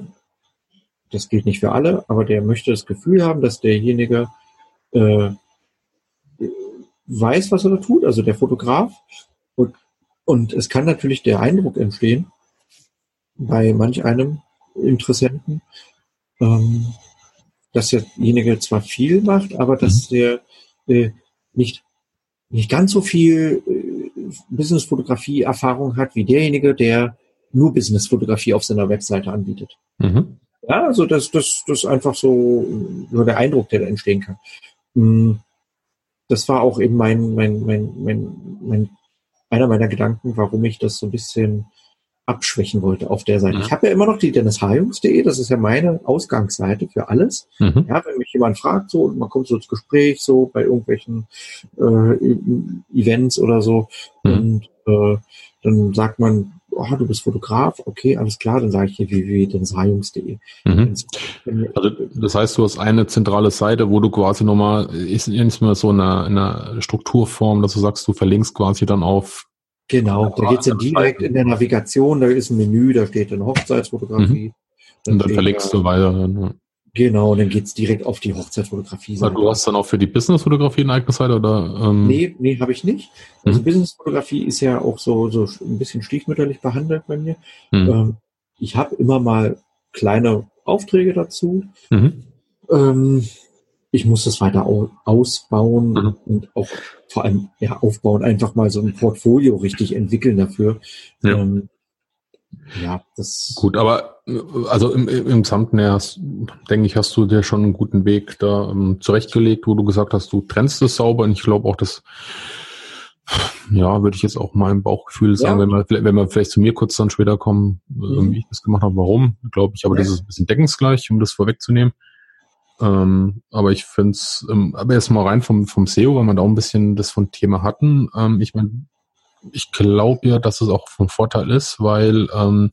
das gilt nicht für alle, aber der möchte das Gefühl haben, dass derjenige äh, weiß, was er da tut, also der Fotograf, und, Und es kann natürlich der Eindruck entstehen, bei manch einem Interessenten, ähm, dass derjenige zwar viel macht, aber dass mhm. der äh, nicht, nicht ganz so viel äh, Businessfotografie-Erfahrung hat wie derjenige, der nur Businessfotografie auf seiner Webseite anbietet. Mhm. Ja, also das, das, das ist einfach so, so der Eindruck, der da entstehen kann. Hm, das war auch eben mein, mein, mein, mein, mein, einer meiner Gedanken, warum ich das so ein bisschen abschwächen wollte auf der Seite. Mhm. Ich habe ja immer noch die dennishajungs.de, das ist ja meine Ausgangsseite für alles. Mhm. Ja, wenn mich jemand fragt, so, man kommt so ins Gespräch, so bei irgendwelchen äh, Events oder so, mhm. und äh, dann sagt man, oh, du bist Fotograf, okay, alles klar, dann sage ich hier www.dennishajungs.de. Mhm. Also das heißt, du hast eine zentrale Seite, wo du quasi nochmal, ist nicht mehr so eine, eine Strukturform, dass du sagst, du verlinkst quasi dann auf Genau, da geht's dann direkt in der Navigation, da ist ein Menü, da steht dann Hochzeitsfotografie. Mhm. Dann und dann verlinkst da, du weiter. Genau, dann geht's direkt auf die Hochzeitsfotografie. -Seite. Du hast dann auch für die Businessfotografie eine eigene Seite oder? Ähm? Nee, nee, habe ich nicht. Also mhm. Businessfotografie ist ja auch so, so ein bisschen stiefmütterlich behandelt bei mir. Mhm. Ähm, ich habe immer mal kleine Aufträge dazu. Mhm. Ähm, ich muss das weiter ausbauen mhm. und auch vor allem ja aufbauen, einfach mal so ein Portfolio richtig entwickeln dafür. Ja. Ähm, ja, das. Gut, aber also im, im Gesamten her, denke ich, hast du dir schon einen guten Weg da ähm, zurechtgelegt, wo du gesagt hast, du trennst es sauber und ich glaube auch, dass ja, würde ich jetzt auch mal im Bauchgefühl sagen, ja. wenn, wir, wenn wir vielleicht zu mir kurz dann später kommen, mhm. wie ich das gemacht habe, warum, glaube ich, aber ja. das ist ein bisschen deckungsgleich, um das vorwegzunehmen. Ähm, aber ich finde es, ähm, aber erst mal rein vom, vom SEO, weil wir da auch ein bisschen das von Thema hatten. Ähm, ich meine, ich glaube ja, dass es auch von Vorteil ist, weil ähm,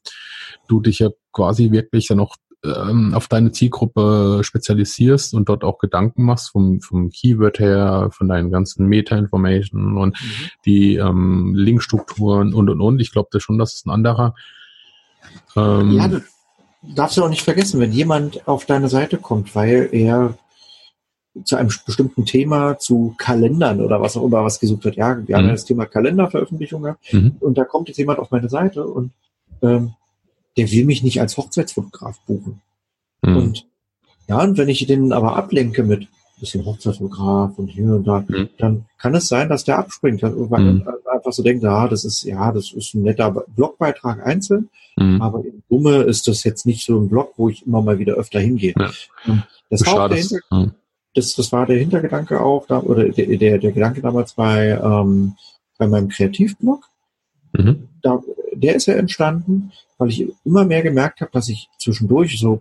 du dich ja quasi wirklich dann auch ähm, auf deine Zielgruppe spezialisierst und dort auch Gedanken machst vom, vom Keyword her, von deinen ganzen Meta-Information und mhm. die ähm, Linkstrukturen und und und. Ich glaube schon, dass es ein anderer. Ähm, ja, darfst du auch nicht vergessen, wenn jemand auf deine Seite kommt, weil er zu einem bestimmten Thema, zu Kalendern oder was auch immer was gesucht hat. Ja, wir mhm. haben ja das Thema Kalenderveröffentlichung gehabt mhm. und da kommt jetzt jemand auf meine Seite und ähm, der will mich nicht als Hochzeitsfotograf buchen. Mhm. Und ja, und wenn ich den aber ablenke mit bisschen Hochzeitsfotograf und hier und da, mhm. dann kann es sein, dass der abspringt, weil mhm. er einfach so denkt, ja, das ist, ja, das ist ein netter Blogbeitrag einzeln, mhm. aber in Summe ist das jetzt nicht so ein Blog, wo ich immer mal wieder öfter hingehe. Ja. Das, war auch der Hintergrund, das, das war der Hintergedanke auch, da, oder der, der, der Gedanke damals bei, ähm, bei meinem Kreativblog. Mhm. Da, der ist ja entstanden, weil ich immer mehr gemerkt habe, dass ich zwischendurch so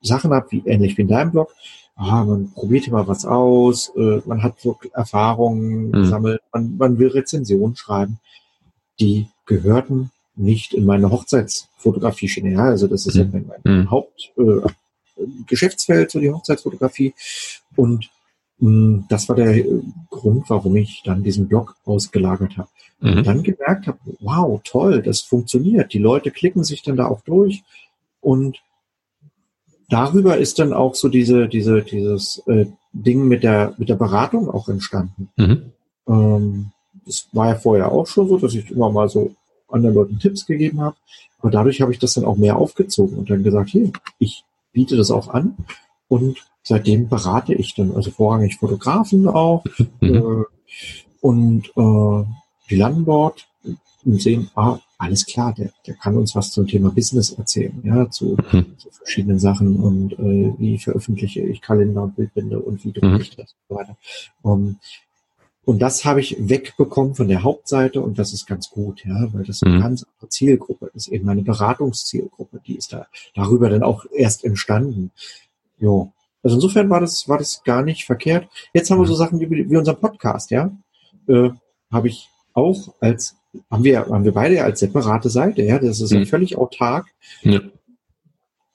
Sachen habe, wie ähnlich wie in deinem Blog, ah, man probiert immer was aus, äh, man hat so Erfahrungen mhm. gesammelt, man, man will Rezensionen schreiben. Die gehörten nicht in meine Hochzeitsfotografie-Schiene. Ja, also das ist mhm. ja mein, mein mhm. Hauptgeschäftsfeld, äh, so die Hochzeitsfotografie. Und mh, hm, das war der äh, Grund, warum ich dann diesen Blog ausgelagert habe. Mhm. Und dann gemerkt habe, wow, toll, das funktioniert. Die Leute klicken sich dann da auch durch und darüber ist dann auch so diese, diese, dieses äh, Ding mit der, mit der Beratung auch entstanden. Mhm. Ähm, das war ja vorher auch schon so, dass ich immer mal so anderen Leuten Tipps gegeben habe. Aber dadurch habe ich das dann auch mehr aufgezogen und dann gesagt, hier, ich biete das auch an. Und seitdem berate ich dann, also vorrangig Fotografen auch. Mhm. Äh, und äh, die landen dort und sehen, ah, alles klar, der, der kann uns was zum Thema Business erzählen, ja, zu, mhm. zu verschiedenen Sachen und äh, wie veröffentliche ich Kalender und Bildbände und wie drucke mhm. ich das und so weiter. Um, und das habe ich wegbekommen von der Hauptseite und das ist ganz gut, ja, weil das eine mhm. ganz andere Zielgruppe ist, eben meine Beratungszielgruppe, die ist da darüber dann auch erst entstanden. Jo. Also insofern war das, war das gar nicht verkehrt. Jetzt haben wir so mhm. Sachen wie, wie unser Podcast, ja. Äh, habe ich auch als haben wir, haben wir beide als separate Seite, ja, das ist mhm. ja völlig autark. Ja.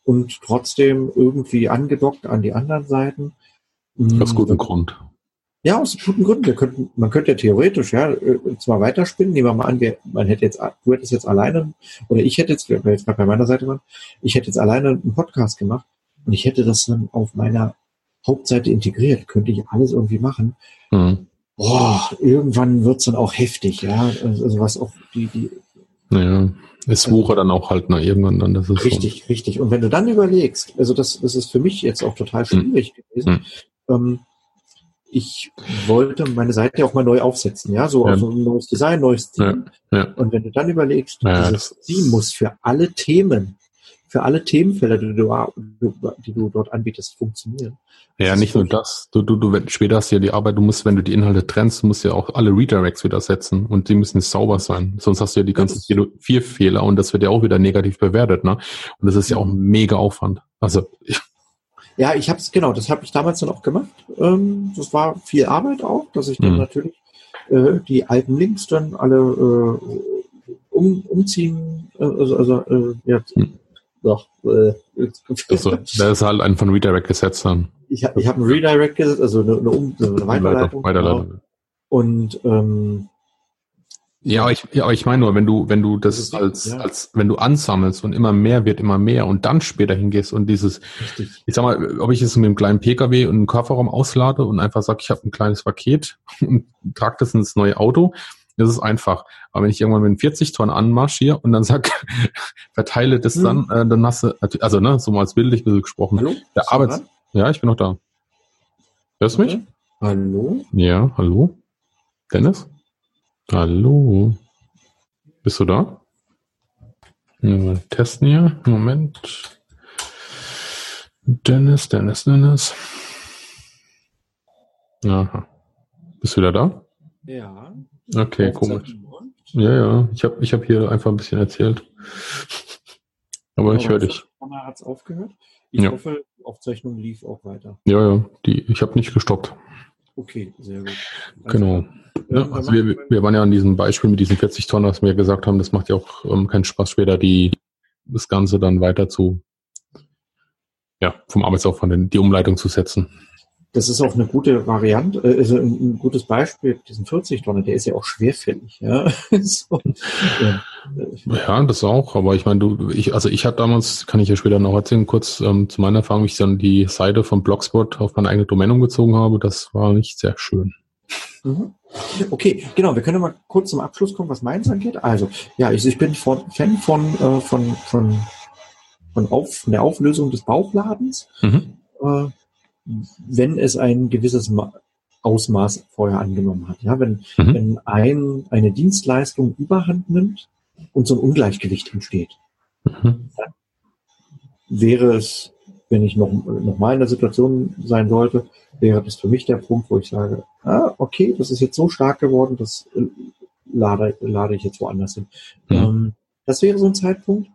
Und trotzdem irgendwie angedockt an die anderen Seiten. Aus mhm. gutem Grund. Ja, aus guten Gründen. Wir könnten, man könnte ja theoretisch, ja, äh, zwar weiterspinnen. Nehmen wir mal an, wir, man hätte jetzt, du hättest jetzt alleine, oder ich hätte jetzt, wenn wir jetzt gerade bei meiner Seite waren, ich hätte jetzt alleine einen Podcast gemacht und ich hätte das dann auf meiner Hauptseite integriert. Könnte ich alles irgendwie machen. Mhm. boah, irgendwann wird's dann auch heftig, ja. Also was auch die, die Ja, es wuchert dann auch halt nach irgendwann dann. Das ist Richtig, richtig. Und wenn du dann überlegst, also das, das ist für mich jetzt auch total schwierig gewesen. Ähm, ich wollte meine Seite ja auch mal neu aufsetzen, ja, so Ja. auf so ein neues Design, neues. Theme. Ja, ja. Und wenn du dann überlegst, dieses das- Theme muss für alle Themen, für alle Themenfelder, die du, die du dort anbietest, funktionieren. Ja, Das nicht nur das. Du, du, du, später hast du ja die Arbeit, du musst, wenn du die Inhalte trennst, musst du ja auch alle Redirects wieder setzen und die müssen sauber sein. Sonst hast du ja die ganzen vier, Fehler und das wird ja auch wieder negativ bewertet, ne? Und das ist ja auch ein mega Aufwand. Also, ich, Ja, ich habe es, genau, das habe ich damals dann auch gemacht. Ähm, das war viel Arbeit auch, dass ich dann Mhm. natürlich äh, die alten Links dann alle äh, um, umziehen, äh, also, also äh, ja, Mhm. doch, äh, also, da ist halt ein von Redirect gesetzt dann. ich habe ich hab einen Redirect gesetzt, also eine, eine, um, eine Weiterleitung. Weiterleitung. Genau. Und ähm, Ja, aber ich, ja, ich meine nur, wenn du, wenn du das Das als, ja. als, wenn du ansammelst und immer mehr wird immer mehr und dann später hingehst und dieses, richtig. ich sag mal, ob ich es mit einem kleinen PKW und einem Kofferraum auslade und einfach sage, ich habe ein kleines Paket und trage das ins neue Auto, das ist einfach. Aber wenn ich irgendwann mit einem 40 Tonnen anmarschiere und dann sag, verteile das Hm. dann, äh, dann hast du, also ne, so mal als bildlich gesprochen. Hallo? Der Arbeits, dran? ja, ich bin noch da. Hörst du mich? Hallo? Ja, hallo? Dennis? Hallo? Bist du da? Mal testen hier. Moment. Dennis, Dennis, Dennis. Aha. Bist du wieder da? Ja. Okay, komisch. Ja, ja. Ich habe ich hab hier einfach ein bisschen erzählt. Aber ich höre dich. Hat es aufgehört. Ich Ja. hoffe, die Aufzeichnung lief auch weiter. Ja, ja. Die, ich habe nicht gestoppt. Okay, sehr gut. Alles Genau. Ja, also wir, wir waren ja an diesem Beispiel mit diesen 40 Tonnen, was wir gesagt haben, das macht ja auch ähm, keinen Spaß später, die, das Ganze dann weiter zu, ja, vom Arbeitsaufwand in die Umleitung zu setzen. Das ist auch eine gute Variante, äh, also ein, gutes Beispiel, diesen 40 Tonnen, der ist ja auch schwerfällig. Ja? so, ja. Ja, das auch, aber ich meine, du, ich, also ich hatte damals, kann ich ja später noch erzählen, kurz ähm, zu meiner Erfahrung, wie ich dann die Seite von Blogspot auf meine eigene Domain umgezogen habe, das war nicht sehr schön. Mhm. Okay, genau, wir können mal kurz zum Abschluss kommen, was meins angeht. Also, ja, ich, ich bin von, Fan von, äh, von, von, von, auf, von der Auflösung des Bauchladens. Mhm. äh, wenn es ein gewisses Ma Ausmaß vorher angenommen hat. Ja, wenn, Mhm. wenn ein, eine Dienstleistung überhand nimmt und so ein Ungleichgewicht entsteht, Mhm. wäre es, wenn ich noch, noch mal in der Situation sein sollte, wäre das für mich der Punkt, wo ich sage, ah, okay, das ist jetzt so stark geworden, das äh, lade, lade ich jetzt woanders hin. Mhm. Ähm, das wäre so ein Zeitpunkt.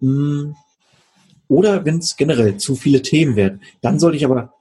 Mm, Oder wenn es generell zu viele Themen werden, dann sollte ich aber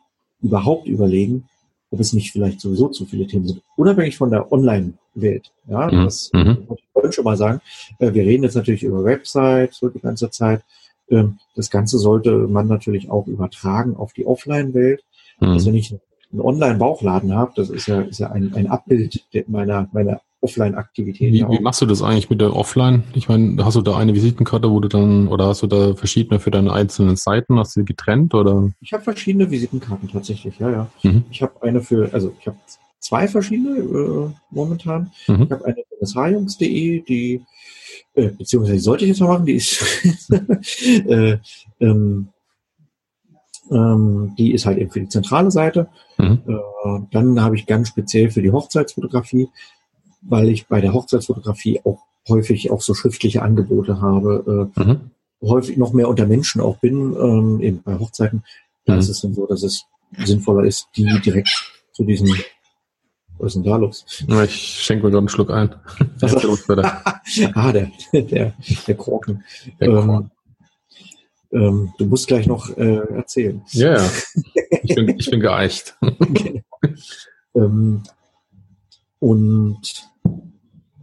überhaupt überlegen, ob es nicht vielleicht sowieso zu viele Themen sind. Unabhängig von der Online-Welt. Ja, Mhm. das Mhm. wollte ich vorhin schon mal sagen. Äh, Wir reden jetzt natürlich über Websites so die ganze Zeit. Ähm, Das Ganze sollte man natürlich auch übertragen auf die Offline-Welt. Also Mhm. wenn ich einen Online-Bauchladen habe, das ist ja, ist ja ein, ein Abbild meiner, meiner Offline-Aktivität. Wie, wie machst du das eigentlich mit der Offline? Ich meine, hast du da eine Visitenkarte, wo du dann, oder hast du da verschiedene für deine einzelnen Seiten? Hast du die getrennt oder? Ich habe verschiedene Visitenkarten tatsächlich, ja, ja. Mhm. Ich habe eine für, also ich habe zwei verschiedene äh, momentan. Mhm. Ich habe eine für mshajungs.de, die, äh, beziehungsweise die sollte ich jetzt mal machen, die ist, äh, ähm, ähm, die ist halt eben für die zentrale Seite. Mhm. Äh, dann habe ich ganz speziell für die Hochzeitsfotografie, weil ich bei der Hochzeitsfotografie auch häufig auch so schriftliche Angebote habe, äh, Mhm. häufig noch mehr unter Menschen auch bin, ähm, eben bei Hochzeiten, da Mhm. ist es dann so, dass es sinnvoller ist, die direkt zu diesem, was ist denn da los? Ich schenke mir gerade einen Schluck ein. Weiter. ah, der, der, der Korken. Der ähm, Korn. ähm, du musst gleich noch äh, erzählen. Ja, ja. Ich bin, ich bin geeicht. Ähm, und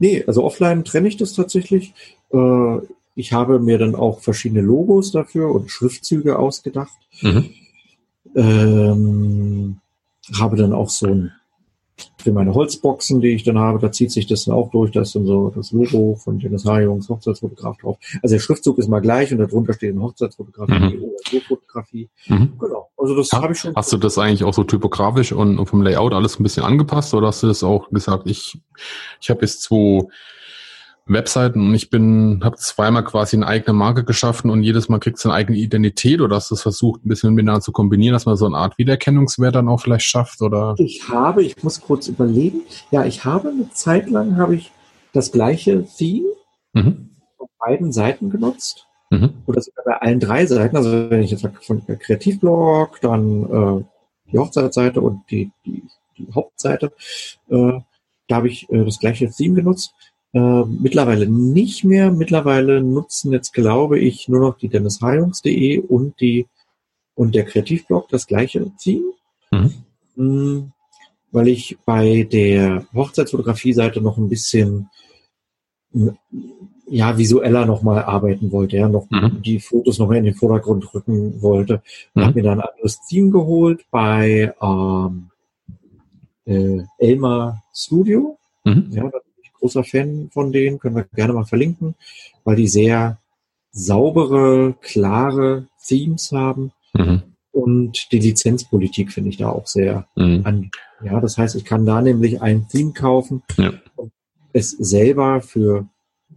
nee, also offline trenne ich das tatsächlich. Äh, ich habe mir dann auch verschiedene Logos dafür und Schriftzüge ausgedacht. Mhm. Ähm, habe dann auch so ein für meine Holzboxen, die ich dann habe, da zieht sich das dann auch durch. Da ist dann so das Logo von Dennis Harjungs Hochzeitsfotograf drauf. Also der Schriftzug ist mal gleich und darunter steht eine Hochzeitsfotografie mhm. oder Fotografie. Mhm. Genau. Also das habe ich schon. Hast du das eigentlich auch so typografisch und, und vom Layout alles ein bisschen angepasst oder hast du das auch gesagt, ich, ich habe jetzt zwei Webseiten und ich bin, habe zweimal quasi eine eigene Marke geschaffen und jedes Mal kriegst du eine eigene Identität oder hast du es versucht, ein bisschen miteinander zu kombinieren, dass man so eine Art Wiedererkennungswert dann auch vielleicht schafft oder? Ich habe, ich muss kurz überlegen, ja, ich habe eine Zeit lang habe ich das gleiche Theme mhm. auf beiden Seiten genutzt. Mhm. Oder sogar bei allen drei Seiten. Also wenn ich jetzt von Kreativblog, dann äh, die Hochzeitsseite und die, die, die Hauptseite, äh, da habe ich äh, das gleiche Theme genutzt. Äh, mittlerweile nicht mehr. Mittlerweile nutzen jetzt, glaube ich, nur noch die dennisheilungs.de und die und der Kreativblog das gleiche Theme. Mhm. Mhm, weil ich bei der Hochzeitsfotografie-Seite noch ein bisschen ja, visueller nochmal arbeiten wollte, ja, noch mhm. die Fotos nochmal in den Vordergrund rücken wollte. Mhm. Habe mir dann ein anderes Theme geholt bei ähm, äh, Elmar Studio. Mhm. Ja, da großer Fan von denen, können wir gerne mal verlinken, weil die sehr saubere, klare Themes haben. Mhm. Und die Lizenzpolitik finde ich da auch sehr mhm. an. Ja, das heißt, ich kann da nämlich ein Theme kaufen ja. und es selber für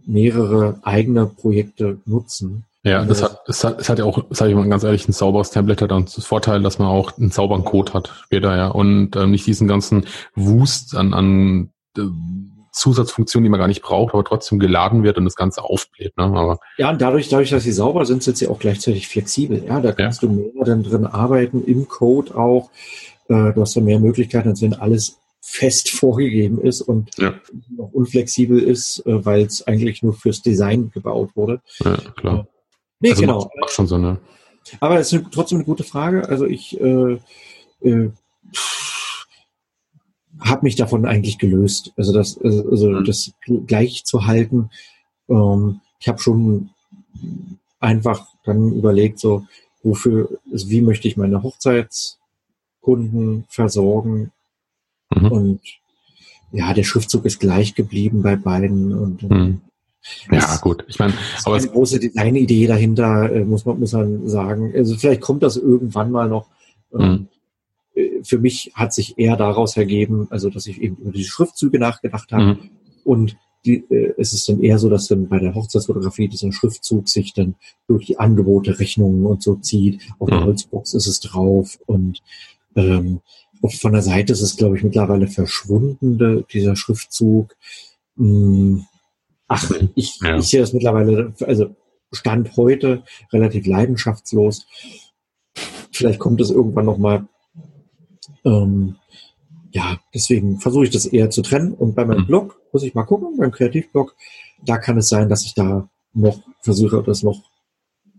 mehrere eigene Projekte nutzen. Ja, das hat, es hat, es hat ja auch, sage ich mal ganz ehrlich, ein sauberes Tablet hat dann das Vorteil, dass man auch einen sauberen Code hat später, ja, und ähm, nicht diesen ganzen Wust an, an äh, Zusatzfunktion, die man gar nicht braucht, aber trotzdem geladen wird und das Ganze aufbläht. Ne? Aber ja, und dadurch, dadurch, dass sie sauber sind, sind sie auch gleichzeitig flexibel. Ja, da kannst ja. du mehr dann drin arbeiten, im Code auch. Äh, du hast dann mehr Möglichkeiten, als wenn alles fest vorgegeben ist und ja. noch unflexibel ist, äh, weil es eigentlich nur fürs Design gebaut wurde. Ja, klar. Äh, nee, also genau. Macht, macht schon so, ne? Aber es ist trotzdem eine gute Frage. Also ich äh, äh, habe mich davon eigentlich gelöst. Also das, also mhm. das gleich zu halten. Ähm, ich habe schon einfach dann überlegt, so wofür, also wie möchte ich meine Hochzeitskunden versorgen? Mhm. Und ja, der Schriftzug ist gleich geblieben bei beiden und mhm. Ja, gut. Ich meine, aber eine große Designidee dahinter, äh, muss man, muss man sagen. Also vielleicht kommt das irgendwann mal noch. Ähm, mhm für mich hat sich eher daraus ergeben, also dass ich eben über die Schriftzüge nachgedacht habe mhm. und die, äh, es ist dann eher so, dass dann bei der Hochzeitsfotografie dieser Schriftzug sich dann durch die Angebote, Rechnungen und so zieht. Auf der mhm. Holzbox ist es drauf und ähm, von der Seite ist es, glaube ich, mittlerweile verschwunden, dieser Schriftzug. Hm, ach, mhm. ich, ja. ich sehe das mittlerweile, also Stand heute relativ leidenschaftslos. Vielleicht kommt es irgendwann nochmal ähm, ja, deswegen versuche ich das eher zu trennen. Und bei meinem mhm. Blog muss ich mal gucken, beim Kreativblog, da kann es sein, dass ich da noch versuche, das noch,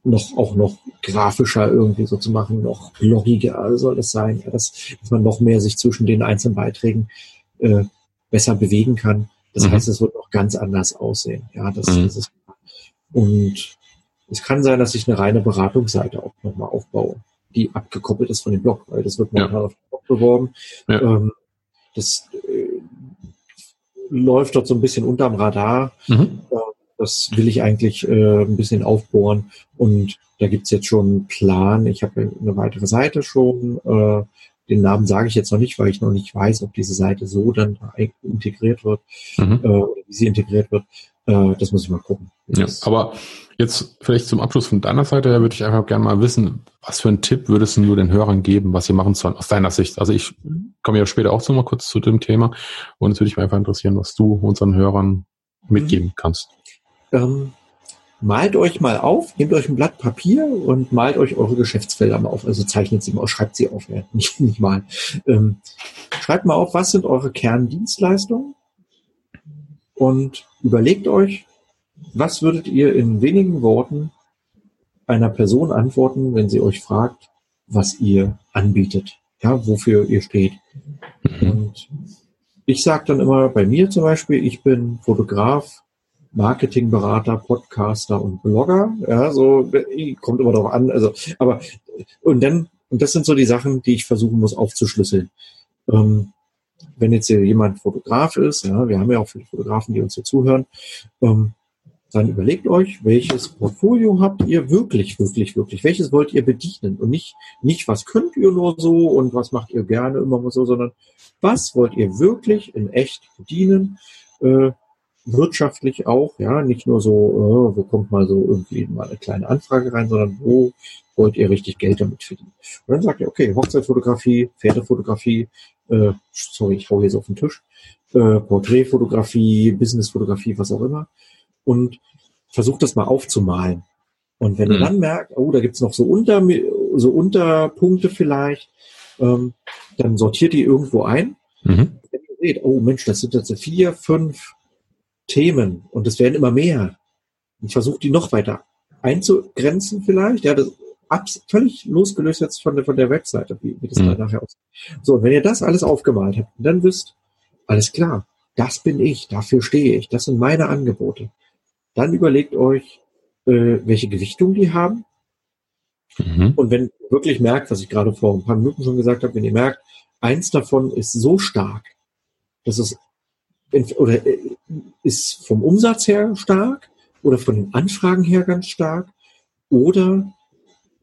noch auch noch grafischer irgendwie so zu machen, noch bloggiger soll das sein, ja, dass, dass man noch mehr sich zwischen den einzelnen Beiträgen äh, besser bewegen kann. Das mhm. heißt, es wird noch ganz anders aussehen. Ja, das, mhm. das ist und es kann sein, dass ich eine reine Beratungsseite auch nochmal aufbaue die abgekoppelt ist von dem Blog, weil das wird momentan ja. auf dem Blog beworben. Ja. Ähm, das äh, läuft dort so ein bisschen unterm Radar. Mhm. Äh, das will ich eigentlich äh, ein bisschen aufbohren. Und da gibt's jetzt schon einen Plan. Ich habe eine weitere Seite schon. Äh, den Namen sage ich jetzt noch nicht, weil ich noch nicht weiß, ob diese Seite so dann integriert wird mhm. äh, oder wie sie integriert wird. Äh, das muss ich mal gucken. Ja, aber jetzt vielleicht zum Abschluss von deiner Seite her würde ich einfach gerne mal wissen, was für einen Tipp würdest du den Hörern geben, was sie machen sollen aus deiner Sicht? Also ich komme ja später auch so mal kurz zu dem Thema und es würde mich einfach interessieren, was du unseren Hörern mitgeben kannst. Ähm, malt euch mal auf, nehmt euch ein Blatt Papier und malt euch eure Geschäftsfelder mal auf. Also zeichnet sie mal aus, schreibt sie auf, ja, nicht, nicht mal. Ähm, schreibt mal auf, was sind eure Kerndienstleistungen und überlegt euch, was würdet ihr in wenigen Worten einer Person antworten, wenn sie euch fragt, was ihr anbietet, ja, wofür ihr steht? Mhm. Und ich sage dann immer bei mir zum Beispiel, ich bin Fotograf, Marketingberater, Podcaster und Blogger. Ja, so kommt immer darauf an. Also, aber und dann und das sind so die Sachen, die ich versuchen muss aufzuschlüsseln. Ähm, wenn jetzt hier jemand Fotograf ist, ja, wir haben ja auch viele Fotografen, die uns hier zuhören, ähm, dann überlegt euch, welches Portfolio habt ihr wirklich, wirklich, wirklich, welches wollt ihr bedienen? Und nicht, nicht was könnt ihr nur so und was macht ihr gerne immer so, sondern was wollt ihr wirklich in echt bedienen, äh, wirtschaftlich auch, ja, nicht nur so, äh, wo kommt mal so irgendwie mal eine kleine Anfrage rein, sondern wo wollt ihr richtig Geld damit verdienen. Und dann sagt ihr, okay, Hochzeitfotografie, Pferdefotografie, äh, sorry, ich hau so auf den Tisch, äh, Porträtfotografie, Businessfotografie, was auch immer und versucht das mal aufzumalen. Und wenn mhm. ihr dann merkt, oh, da gibt's noch so, unter, so Unterpunkte vielleicht, ähm, dann sortiert ihr irgendwo ein. Mhm. Wenn ihr seht, oh Mensch, das sind jetzt vier, fünf Themen und es werden immer mehr. Und versucht die noch weiter einzugrenzen vielleicht. Ja, das abs völlig losgelöst jetzt von der, von der Webseite, wie, wie das mhm. nachher aussieht. So, und wenn ihr das alles aufgemalt habt, dann wisst, alles klar, das bin ich, dafür stehe ich, das sind meine Angebote. Dann überlegt euch, äh, welche Gewichtung die haben. Mhm. Und wenn ihr wirklich merkt, was ich gerade vor ein paar Minuten schon gesagt habe, wenn ihr merkt, eins davon ist so stark, dass es oder äh, ist vom Umsatz her stark oder von den Anfragen her ganz stark oder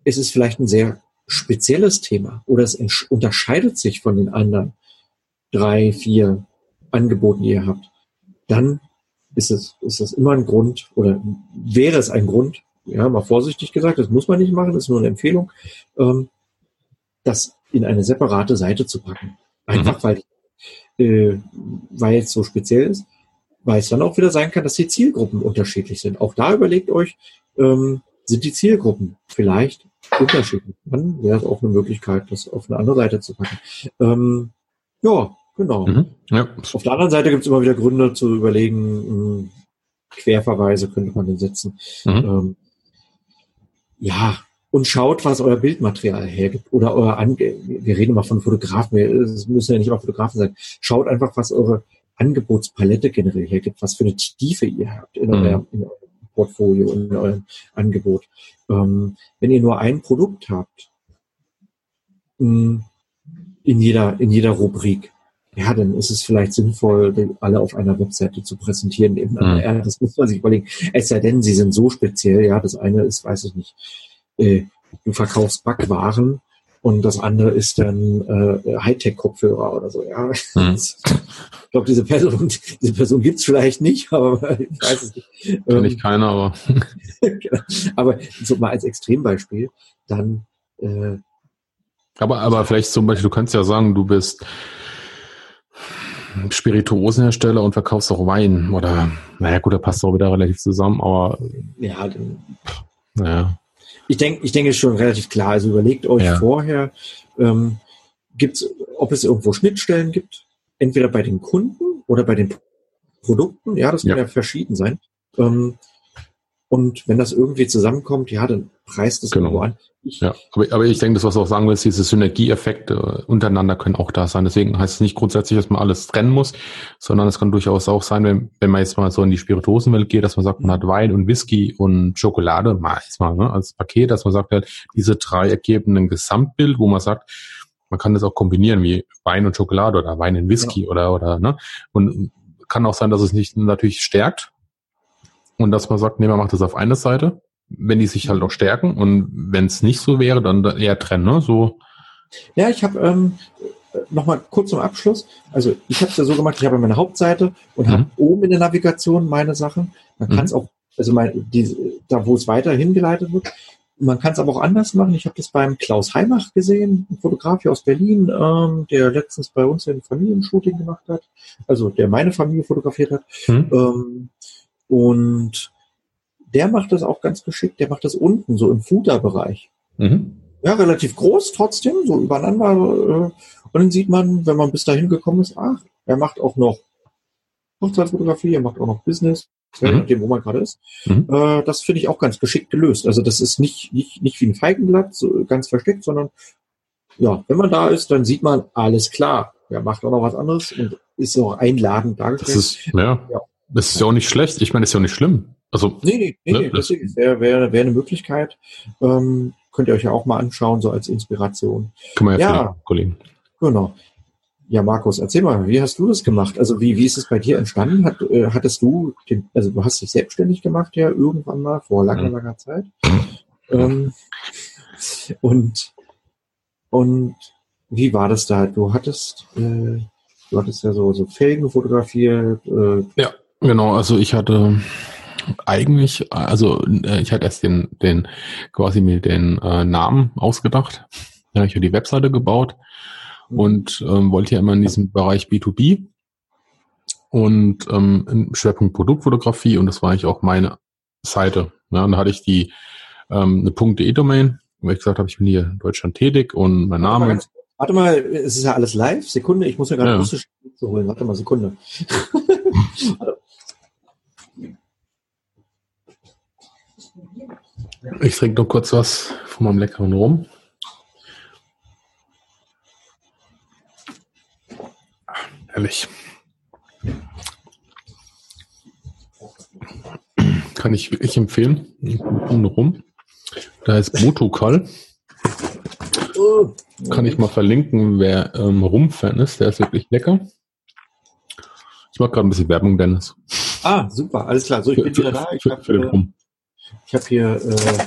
es ist vielleicht ein sehr spezielles Thema oder es unterscheidet sich von den anderen drei, vier Angeboten, die ihr habt, dann ist es, ist es immer ein Grund oder wäre es ein Grund, ja, mal vorsichtig gesagt, das muss man nicht machen, das ist nur eine Empfehlung, ähm, das in eine separate Seite zu packen. Einfach mhm. weil, äh, weil es so speziell ist, weil es dann auch wieder sein kann, dass die Zielgruppen unterschiedlich sind. Auch da überlegt euch, ähm, sind die Zielgruppen vielleicht unterschiedlich. Dann wäre es auch eine Möglichkeit, das auf eine andere Seite zu packen. Ähm, ja, Genau. Mhm. Ja. Auf der anderen Seite gibt es immer wieder Gründe zu überlegen, hm, Querverweise könnte man denn setzen. Mhm. Ähm, ja, und schaut, was euer Bildmaterial hergibt. Oder euer Ange wir reden mal von Fotografen, es müssen ja nicht immer Fotografen sein. Schaut einfach, was eure Angebotspalette generell hergibt, was für eine Tiefe ihr habt in, mhm. eurem, in eurem Portfolio, in eurem Angebot. Ähm, wenn ihr nur ein Produkt habt, hm, in jeder, in jeder Rubrik, ja, dann ist es vielleicht sinnvoll, alle auf einer Webseite zu präsentieren. Eben, mhm. ja, das muss man sich überlegen. Es sei denn, sie sind so speziell. Ja, das eine ist, weiß ich nicht, äh, du verkaufst Backwaren und das andere ist dann äh, Hightech-Kopfhörer oder so. Ja, mhm. ich glaube, diese Person, diese Person gibt's vielleicht nicht, aber ich weiß es nicht. Kenn ich ähm, keiner, aber genau. aber so mal als Extrembeispiel, dann äh, aber, aber vielleicht zum Beispiel, du kannst ja sagen, du bist Spirituosenhersteller und verkaufst auch Wein oder, naja gut, da passt auch wieder relativ zusammen, aber ja, naja. Ich denke, ich denke schon relativ klar. Also überlegt euch ja. vorher, ähm, gibt's, ob es irgendwo Schnittstellen gibt, entweder bei den Kunden oder bei den Produkten. Ja, das kann ja, ja verschieden sein. Ähm, und wenn das irgendwie zusammenkommt, ja, dann preist es genau. an. Ich, ja, aber, aber ich denke, das, was du auch sagen willst, diese Synergieeffekte untereinander können auch da sein. Deswegen heißt es nicht grundsätzlich, dass man alles trennen muss, sondern es kann durchaus auch sein, wenn, wenn man jetzt mal so in die Spirituosenwelt geht, dass man sagt, man hat Wein und Whisky und Schokolade, mal jetzt mal ne, als Paket, dass man sagt halt, diese drei ergeben ein Gesamtbild, wo man sagt, man kann das auch kombinieren, wie Wein und Schokolade oder Wein und Whisky ja. oder, oder, ne? Und kann auch sein, dass es nicht natürlich stärkt, und dass man sagt, nee, man macht das auf eine Seite, wenn die sich halt auch stärken und wenn es nicht so wäre, dann eher trennen, ne? So. Ja, ich habe ähm, nochmal kurz zum Abschluss. Also ich habe es ja so gemacht, ich habe meine Hauptseite und mhm. habe oben in der Navigation meine Sachen. Man mhm. kann es auch, also mein, die, da wo es weiter hingeleitet wird, man kann es aber auch anders machen. Ich habe das beim Klaus Heimach gesehen, ein Fotograf hier aus Berlin, ähm, der letztens bei uns ein Familienshooting gemacht hat, also der meine Familie fotografiert hat. Mhm. Ähm, und der macht das auch ganz geschickt. Der macht das unten, so im Footer-Bereich. Mhm. Ja, relativ groß trotzdem, so übereinander. Äh, und dann sieht man, wenn man bis dahin gekommen ist, ach, er macht auch noch Hochzeitsfotografie, er macht auch noch Business, mhm. nachdem, wo man gerade ist. Mhm. Äh, das finde ich auch ganz geschickt gelöst. Also das ist nicht, nicht, nicht wie ein Feigenblatt, so ganz versteckt, sondern ja, wenn man da ist, dann sieht man, alles klar. Er macht auch noch was anderes und ist auch einladend dargestellt. Das ist, ja. ja. Das ist ja auch nicht schlecht. Ich meine, das ist ja auch nicht schlimm. Also, nee, nee, nee, ne, das wäre wär, wär eine Möglichkeit. Ähm, könnt ihr euch ja auch mal anschauen, so als Inspiration. Kann man ja, ja Kollegen. Genau. Ja, Markus, erzähl mal, wie hast du das gemacht? Also wie, wie ist es bei dir entstanden? Hat, äh, hattest du, den, also du hast dich selbstständig gemacht ja irgendwann mal vor langer, mhm. langer Zeit. Ähm, und, und wie war das da? Du hattest, äh, du hattest ja so, so Felgen fotografiert. Äh, ja, genau. Also ich hatte eigentlich, also äh, ich hatte erst den, den quasi mir den äh, Namen ausgedacht. Ja, ich habe die Webseite gebaut mhm. und ähm, wollte ja immer in diesem Bereich B2B und ähm, Schwerpunkt Produktfotografie und das war eigentlich auch meine Seite. Ja, und da hatte ich die ähm, eine .de-Domain, wo ich gesagt habe, ich bin hier in Deutschland tätig und mein Name. Warte mal, warte mal es ist ja alles live. Sekunde, ich muss ja gerade ja. russisch holen. Warte mal, Sekunde. Ich trinke noch kurz was von meinem leckeren Rum. Herrlich. Kann ich wirklich empfehlen. Einen Rum. Da ist Motokal. Kann ich mal verlinken, wer ähm, Rum-Fan ist. Der ist wirklich lecker. Ich mache gerade ein bisschen Werbung, Dennis. Ah, super, alles klar. So, ich bin wieder da. Ich habe äh, hab hier äh,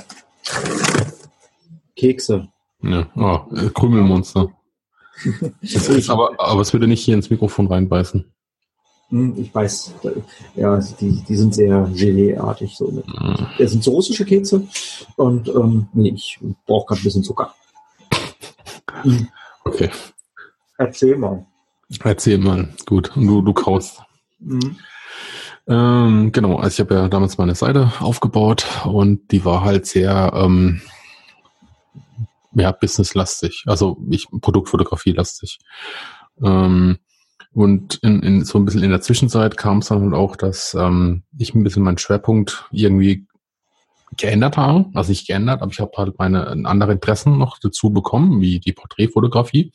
Kekse. Ja, oh, Krümelmonster. aber, aber es würde nicht hier ins Mikrofon reinbeißen. Hm, ich weiß, ja, die, die sind sehr Gelee-artig. So. Mhm. Das sind so russische Kekse und ähm, nee, ich brauche gerade ein bisschen Zucker. Okay. Erzähl mal. Erzähl mal, gut. Und du, du kaust. Mhm. Ähm, genau, also ich habe ja damals meine Seite aufgebaut und die war halt sehr ähm, ja, businesslastig, also ich Produktfotografie lastig. Ähm, und in, in so ein bisschen in der Zwischenzeit kam es dann halt auch, dass ähm, ich ein bisschen meinen Schwerpunkt irgendwie geändert habe. Also nicht geändert, aber ich habe halt meine andere Interessen noch dazu bekommen, wie die Porträtfotografie.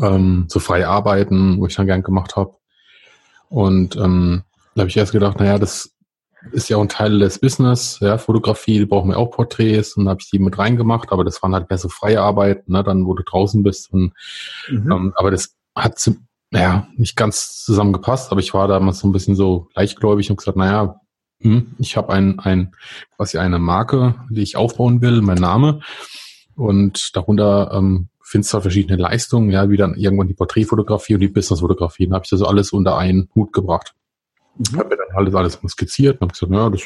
Ähm, so frei arbeiten, wo ich dann gern gemacht habe. Und ähm, da habe ich erst gedacht, naja, das ist ja auch ein Teil des Business, ja, Fotografie, die brauchen wir auch Porträts und da habe ich die mit reingemacht, aber das waren halt mehr so freie Arbeiten, ne, dann wo du draußen bist. Und, mhm. ähm, aber das hat ja nicht ganz zusammengepasst, aber ich war damals so ein bisschen so leichtgläubig und gesagt, naja, hm, ich habe ein, ein quasi eine Marke, die ich aufbauen will, mein Name. Und darunter ähm, findest du halt verschiedene Leistungen, ja, wie dann irgendwann die Porträtfotografie und die Businessfotografie. Dann habe ich das alles unter einen Hut gebracht. Mhm. Habe mir dann halt alles mal skizziert und habe gesagt, naja, das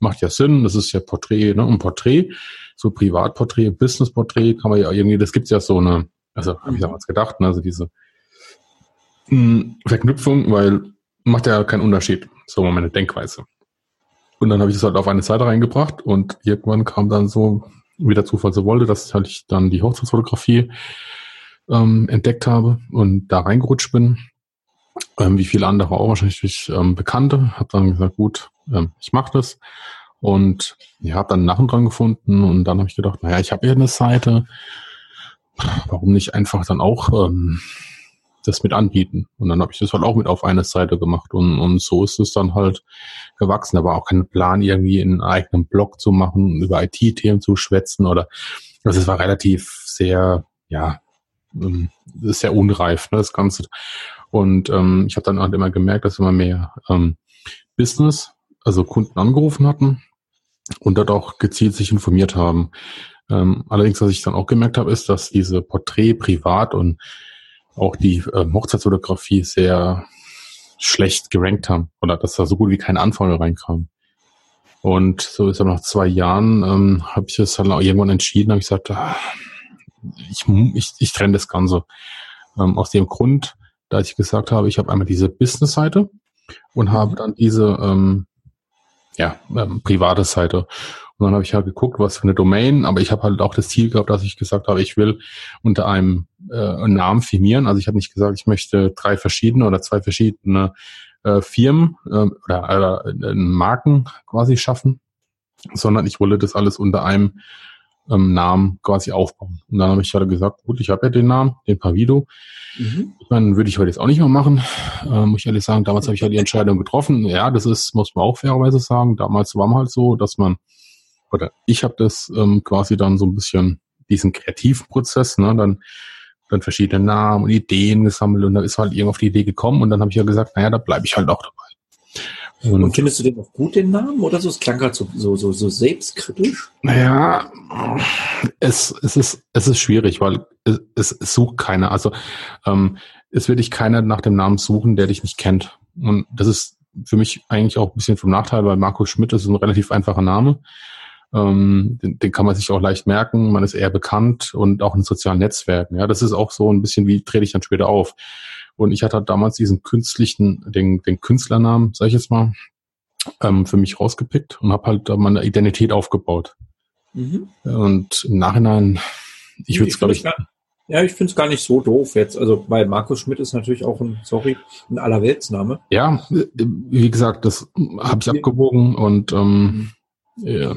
macht ja Sinn, das ist ja Porträt, ne? Und Porträt, so Privatporträt, Businessporträt, kann man ja irgendwie, das gibt's ja so eine, also habe ich damals gedacht, ne, also diese mh, hm, Verknüpfung, weil macht ja keinen Unterschied, so meine Denkweise. Und dann habe ich das halt auf eine Seite reingebracht und irgendwann kam dann so, wie der Zufall so wollte, dass halt ich dann die Hochzeitsfotografie ähm, entdeckt habe und da reingerutscht bin ähm, wie viele andere auch wahrscheinlich ähm, Bekannte. Habe dann gesagt, gut, ähm, ich mache das. Und ja, habe dann Nachen dran gefunden und dann habe ich gedacht, naja, ich habe ja eine Seite, warum nicht einfach dann auch ähm, das mit anbieten? Und dann habe ich das halt auch mit auf eine Seite gemacht und, und so ist es dann halt gewachsen. Da war auch kein Plan, irgendwie einen eigenen Blog zu machen, über IT-Themen zu schwätzen oder also es war relativ sehr, ja, ähm, sehr unreif, ne, das Ganze. Und ähm, ich habe dann halt immer gemerkt, dass immer mehr ähm, Business, also Kunden angerufen hatten und dort auch gezielt sich informiert haben. Ähm, allerdings, was ich dann auch gemerkt habe, ist, dass diese Porträt privat und auch die äh, Hochzeitsfotografie sehr schlecht gerankt haben oder dass da so gut wie keine Anfrage reinkam. Und so ist dann nach zwei Jahren ähm, habe ich es dann auch irgendwann entschieden, habe ich gesagt, ah, ich, ich, ich trenne das Ganze. Ähm, aus dem Grund, da ich gesagt habe, ich habe einmal diese Business-Seite und habe mhm. dann diese ähm, ja, ähm, private Seite. Und dann habe ich halt geguckt, was für eine Domain, aber ich habe halt auch das Ziel gehabt, dass ich gesagt habe, ich will unter einem äh, Namen firmieren. Also ich habe nicht gesagt, ich möchte drei verschiedene oder zwei verschiedene äh, Firmen äh, oder äh, Marken quasi schaffen, sondern ich wollte das alles unter einem ähm, Namen quasi aufbauen. Und dann habe ich halt gesagt, gut, ich habe ja den Namen, den Pavido. Mhm. Meine, würde ich heute jetzt auch nicht mehr machen. Ähm, muss ich ehrlich sagen, damals habe ich halt die Entscheidung getroffen. Ja, das ist, muss man auch fairerweise sagen. Damals war man halt so, dass man, oder ich habe das ähm, quasi dann so ein bisschen, diesen kreativen Prozess, ne, dann dann verschiedene Namen und Ideen gesammelt und dann ist halt irgendwie auf die Idee gekommen und dann habe ich ja gesagt, naja, da bleibe ich halt auch dabei. Und, und, findest du den auch gut, den Namen, oder so? Es klang gerade so, so, so, so selbstkritisch. Naja, es, es, ist, es ist schwierig, weil es, es, sucht keiner. Also ähm, es wird dich keiner nach dem Namen suchen, der dich nicht kennt. Und das ist für mich eigentlich auch ein bisschen vom Nachteil, weil Markus Schmidt ist ein relativ einfacher Name. Ähm, den, den kann man sich auch leicht merken. Man ist eher bekannt und auch in sozialen Netzwerken. Ja, das ist auch so ein bisschen wie trete ich dann später auf. Und ich hatte damals diesen künstlichen, den, den Künstlernamen, sag ich jetzt mal, ähm, für mich rausgepickt und habe halt da meine Identität aufgebaut. Mhm. Und im Nachhinein, ich würde es, glaube ich. Ja, ich finde es gar nicht so doof jetzt. Also, weil Markus Schmidt ist natürlich auch ein, sorry, ein Allerweltsname. Ja, wie gesagt, das habe ich abgewogen und ähm, mhm. Ja.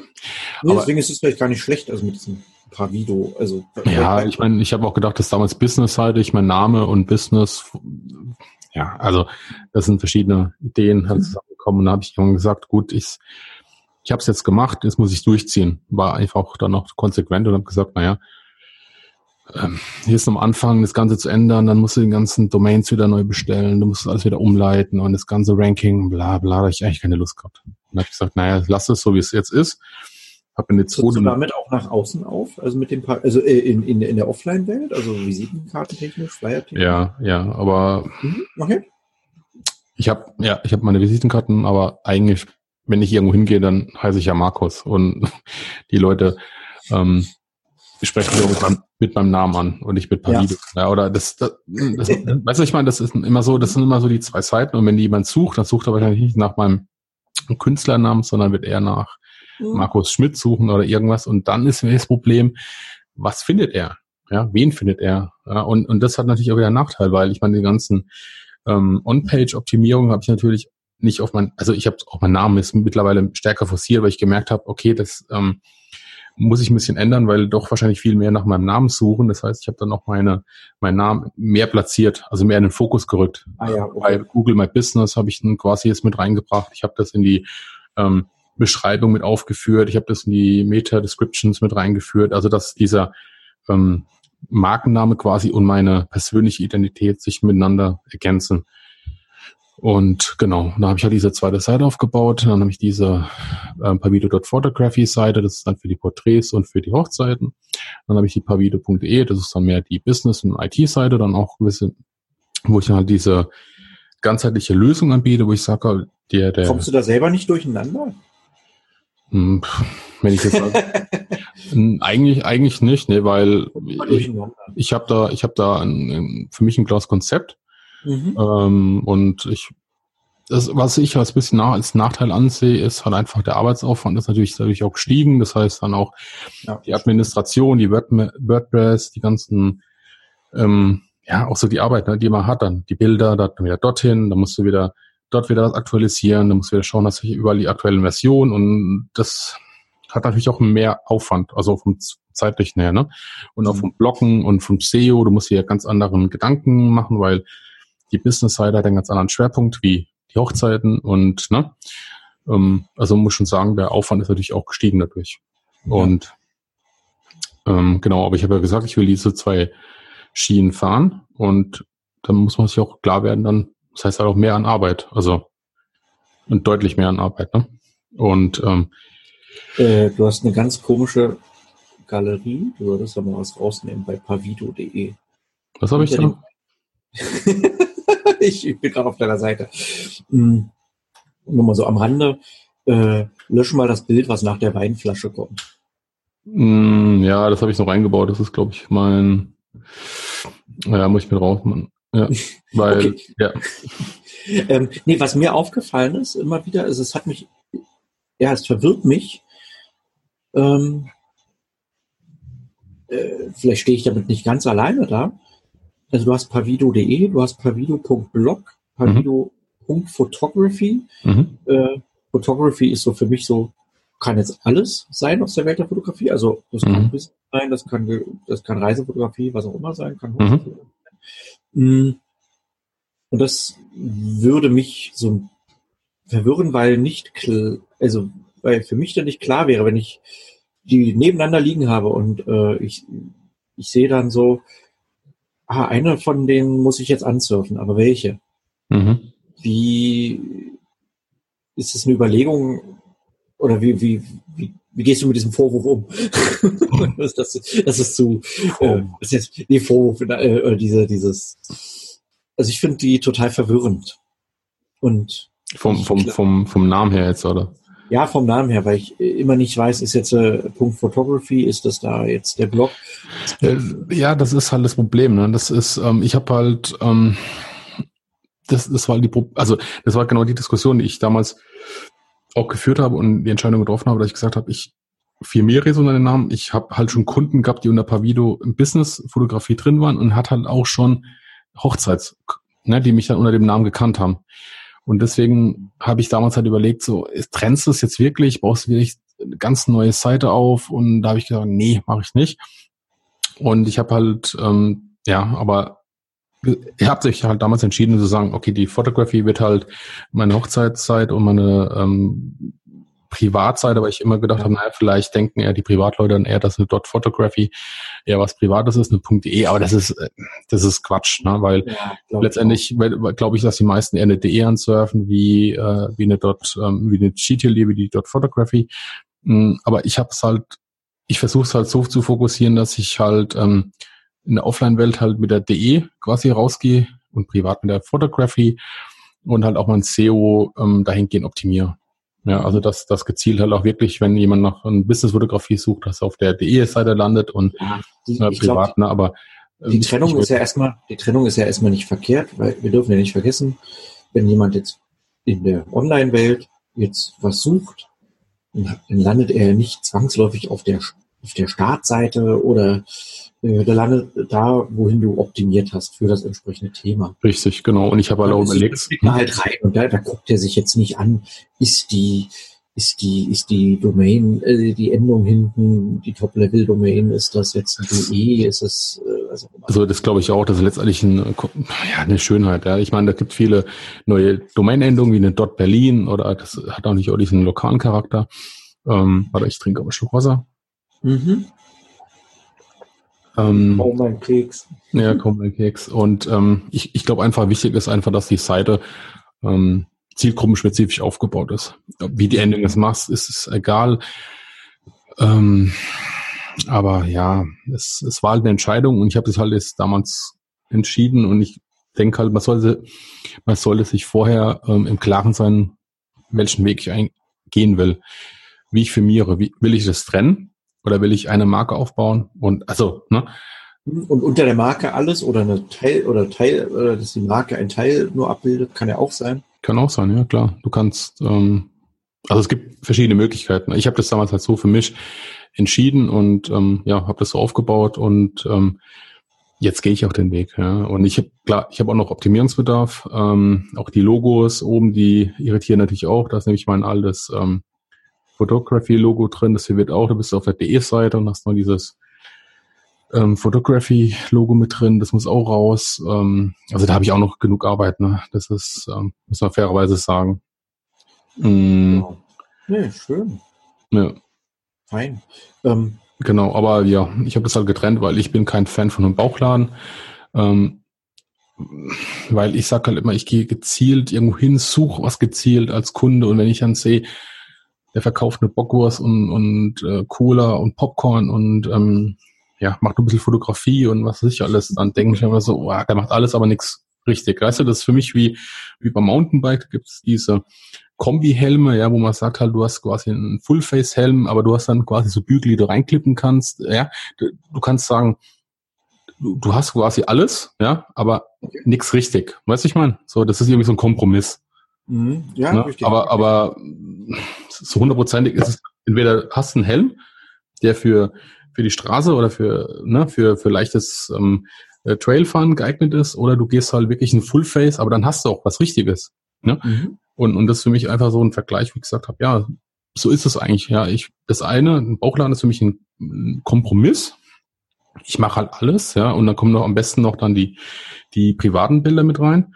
Nee, deswegen ist es vielleicht gar nicht schlecht, also mit diesem Pavido. Also, ja, ich meine, ich habe auch gedacht, dass damals Business-seitig mein Name und Business, ja, also das sind verschiedene Ideen halt mhm. zusammengekommen und da habe ich irgendwann gesagt, gut, ich, ich habe es jetzt gemacht, jetzt muss ich durchziehen. War einfach dann noch konsequent und habe gesagt, naja, ähm, hier ist am Anfang das Ganze zu ändern, dann musst du den ganzen Domains wieder neu bestellen, du musst alles wieder umleiten und das ganze Ranking, bla bla, da habe ich eigentlich keine Lust gehabt. Dann habe ich gesagt, naja, lass es so, wie es jetzt ist. Hab eine zweite. damit auch nach außen auf, also mit dem, pa also äh, in, in, in der Offline-Welt, also Visitenkartentechnisch, Flyer-technisch? Ja, ja, aber mhm, okay. ich habe ja, ich habe meine Visitenkarten, aber eigentlich, wenn ich irgendwo hingehe, dann heiße ich ja Markus und die Leute ähm, sprechen mich mit meinem, mit meinem Namen an und nicht mit Pavido. Ja. ja. oder das, das, das weißt du, ich meine, das ist immer so, das sind immer so die zwei Seiten und wenn jemand sucht, dann sucht er wahrscheinlich nicht nach meinem Künstlernamen, sondern wird eher nach mhm. Markus Schmidt suchen oder irgendwas. Und dann ist das Problem, was findet er? Ja, wen findet er? Ja, und, und das hat natürlich auch wieder einen Nachteil, weil ich meine, die ganzen ähm, On-Page-Optimierungen habe ich natürlich nicht auf mein, also ich habe auch mein Name ist mittlerweile stärker forciert, weil ich gemerkt habe, okay, das ähm, muss ich ein bisschen ändern, weil doch wahrscheinlich viel mehr nach meinem Namen suchen. Das heißt, ich habe dann noch meine meinen Namen mehr platziert, also mehr in den Fokus gerückt. Ah, ja, okay. Bei Google My Business habe ich dann quasi jetzt mit reingebracht. Ich habe das in die ähm, Beschreibung mit aufgeführt. Ich habe das in die Meta-Descriptions mit reingeführt. Also dass dieser ähm, Markenname quasi und meine persönliche Identität sich miteinander ergänzen. Und genau, da habe ich halt diese zweite Seite aufgebaut. Dann habe ich diese äh, pavido.photography-Seite, das ist dann für die Porträts und für die Hochzeiten. Dann habe ich die pavido.de, das ist dann mehr die Business- und IT-Seite, dann auch gewisse, wo ich dann halt diese ganzheitliche Lösung anbiete, wo ich sage, der, der. Kommst du da selber nicht durcheinander? Hm, wenn ich jetzt eigentlich eigentlich nicht, ne, weil ich, ich habe da ich habe da ein, für mich ein klares Konzept mhm. ähm, und ich das, was ich als bisschen nach, als Nachteil ansehe, ist halt einfach der Arbeitsaufwand ist natürlich dadurch auch gestiegen. Das heißt dann auch ja. die Administration, die WordPress, die ganzen ähm, ja auch so die Arbeit, ne, die man hat, dann die Bilder, dann wieder dorthin, dann musst du wieder dort wieder was aktualisieren, dann muss wieder schauen, dass ich überall die aktuellen Versionen und das hat natürlich auch mehr Aufwand, also vom zeitlichen her, ne? Und auch mhm. vom Blocken und vom SEO, du musst hier ganz anderen Gedanken machen, weil die Business-Seite hat einen ganz anderen Schwerpunkt wie die Hochzeiten und, ne? Ähm, also muss schon sagen, der Aufwand ist natürlich auch gestiegen dadurch. Ja. Und ähm, genau, aber ich habe ja gesagt, ich will diese zwei Schienen fahren und dann muss man sich auch klar werden, dann das heißt halt auch mehr an Arbeit, also und deutlich mehr an Arbeit. Ne? Und ähm, äh, du hast eine ganz komische Galerie, du solltest da mal was rausnehmen bei pavido.de. Was habe ich da? ich, ich, bin gerade auf deiner Seite. Hm. Nur mal so am Rande. Äh, lösch mal das Bild, was nach der Weinflasche kommt. Mm, ja, das habe ich noch reingebaut. Das ist, glaube ich, mein. Ja, muss ich mir drauf machen. Ja, weil, okay. ja. ähm, nee, was mir aufgefallen ist, immer wieder, ist, es hat mich, ja, es verwirrt mich. Ähm, äh, vielleicht stehe ich damit nicht ganz alleine da. Also du hast pavido.de, du hast pavido.blog, pavido.photography. Mhm. Äh, Photography ist so für mich so, kann jetzt alles sein aus der Welt der Fotografie. Also das kann mhm. Business sein, das kann, das kann Reisefotografie, was auch immer sein, kann mhm. Mm. Und das würde mich so verwirren, weil nicht, also weil für mich dann nicht klar wäre, wenn ich die nebeneinander liegen habe und äh, ich, ich sehe dann so, ah, eine von denen muss ich jetzt ansurfen, aber welche? Mhm. Wie ist es eine Überlegung oder wie, wie, wie, wie gehst du mit diesem Vorwurf um? das, das, das ist zu, äh, das ist jetzt, nee, Vorwurf, äh, diese, dieses, also ich finde die total verwirrend. Und vom, vom, vom, vom Namen her jetzt, oder? Ja, vom Namen her, weil ich immer nicht weiß, ist jetzt äh, Punkt Photography, ist das da jetzt der Blog? Äh, ja, das ist halt das Problem. Ne? Das ist, ähm, ich habe halt, ähm, das, das war die, also das war genau die Diskussion, die ich damals auch geführt habe und die Entscheidung getroffen habe, dass ich gesagt habe, ich mehr so den Namen. Ich habe halt schon Kunden gehabt, die unter Pavido im Business-Fotografie drin waren und hat halt auch schon Hochzeits, ne, die mich dann unter dem Namen gekannt haben. Und deswegen habe ich damals halt überlegt, so, trennst du es jetzt wirklich? Brauchst du wirklich eine ganz neue Seite auf? Und da habe ich gesagt, nee, mache ich nicht. Und ich habe halt, ähm, ja, aber ich habe sich halt damals entschieden zu sagen, okay, die Photography wird halt meine Hochzeitszeit und meine ähm, Privatzeit, aber ich immer gedacht ja. habe, naja, vielleicht denken eher die Privatleute dann eher, dass eine Dot Photography eher was Privates ist, eine .de, aber das ist, äh, das ist Quatsch, ne? weil ja, glaub letztendlich glaube ich, dass die meisten eher eine DE ansurfen, wie, äh, wie eine Dot, ähm, wie eine GTL, wie die Dot Photography. Mhm, aber ich habe es halt, ich versuche es halt so zu fokussieren, dass ich halt ähm, in der Offline-Welt halt mit der DE quasi rausgehe und privat mit der Photography und halt auch mein SEO ähm, dahingehend optimiere. Ja, also das, das gezielt halt auch wirklich, wenn jemand nach einer Business-Fotografie sucht, dass er auf der DE-Seite landet und ja, die, äh, privat, glaub, ne, aber ähm, die Trennung ist ja erstmal, die Trennung ist ja erstmal nicht verkehrt, weil wir dürfen ja nicht vergessen, wenn jemand jetzt in der Online-Welt jetzt was sucht, dann landet er nicht zwangsläufig auf der, auf der Startseite oder äh, der landet da, wohin du optimiert hast für das entsprechende Thema. Richtig, genau. Und ich habe halt auch überlegt. Da halt rein und da, da guckt er sich jetzt nicht an, ist die, ist die, ist die Domain, äh, die Endung hinten, die Top-Level-Domain, ist das jetzt ein DE, ist es, äh, also, also das glaube ich auch, das ist letztendlich ein, ja, eine Schönheit, ja. Ich meine, da gibt viele neue Domain-Endungen wie eine Dot Berlin oder das hat auch nicht auch diesen lokalen Charakter. Ähm, warte, ich trinke aber Stück Wasser. Mhm. Ähm, kaum mein Keks. Ja, kaum mein Keks. Und ähm, ich, ich glaube einfach, wichtig ist einfach, dass die Seite ähm, zielgruppenspezifisch aufgebaut ist. Wie die Ending es machst, ist es egal. Ähm, aber ja, es, es war halt eine Entscheidung und ich habe das halt jetzt damals entschieden und ich denke halt, man sollte, man sollte sich vorher ähm, im Klaren sein, welchen Weg ich gehen will, wie ich firmiere, wie will ich das trennen oder will ich eine Marke aufbauen? Und also, ne? Und unter der Marke alles oder eine Teil oder Teil oder dass die Marke ein Teil nur abbildet, kann ja auch sein. Kann auch sein, ja klar. Du kannst, ähm, also es gibt verschiedene Möglichkeiten. Ich habe das damals halt so für mich entschieden und ähm, ja, habe das so aufgebaut und ähm, jetzt gehe ich auch den Weg. Ja. Und ich habe klar, ich habe auch noch Optimierungsbedarf. Ähm, auch die Logos oben, die irritieren natürlich auch. Da ist nämlich mein altes ähm, Photography-Logo drin. Das hier wird auch, du bist auf der DE-Seite und hast noch dieses ähm, Photography-Logo mit drin. Das muss auch raus. Ähm, also da habe ich auch noch genug Arbeit. Ne? Das ist, ähm, muss man fairerweise sagen. Mm. Wow. Nee, schön. Ja. Fein. Ähm, genau, aber ja, ich habe das halt getrennt, weil ich bin kein Fan von einem Bauchladen. Ähm, weil ich sage halt immer, ich gehe gezielt irgendwo hin, suche was gezielt als Kunde und wenn ich dann sehe, der verkauft eine Bockwurst und, und äh, Cola und Popcorn und ähm, ja, macht ein bisschen Fotografie und was weiß ich alles. Dann denke ich immer so, oh, der macht alles, aber nichts richtig. Weißt du, das ist für mich wie, wie beim Mountainbike gibt es diese Kombi-Helme, ja, wo man sagt halt, du hast quasi einen Full-Face-Helm, aber du hast dann quasi so Bügel, die du reinklippen kannst. Ja, du, du kannst sagen, du, du hast quasi alles, ja, aber nichts richtig. Weißt du, ich meine? So, das ist irgendwie so ein Kompromiss. Mhm. Ja, ne? aber, aber so hundertprozentig ist es, entweder hast du einen Helm, der für, für die Straße oder für, ne, für, für leichtes ähm, äh, Trailfahren geeignet ist, oder du gehst halt wirklich in Fullface, aber dann hast du auch was Richtiges. Ne? Mhm. Und, und das ist für mich einfach so ein Vergleich, wie ich gesagt habe, ja, so ist es eigentlich. Ja, ich das eine, ein Bauchladen ist für mich ein, ein Kompromiss. Ich mache halt alles, ja, und dann kommen noch am besten noch dann die die privaten Bilder mit rein.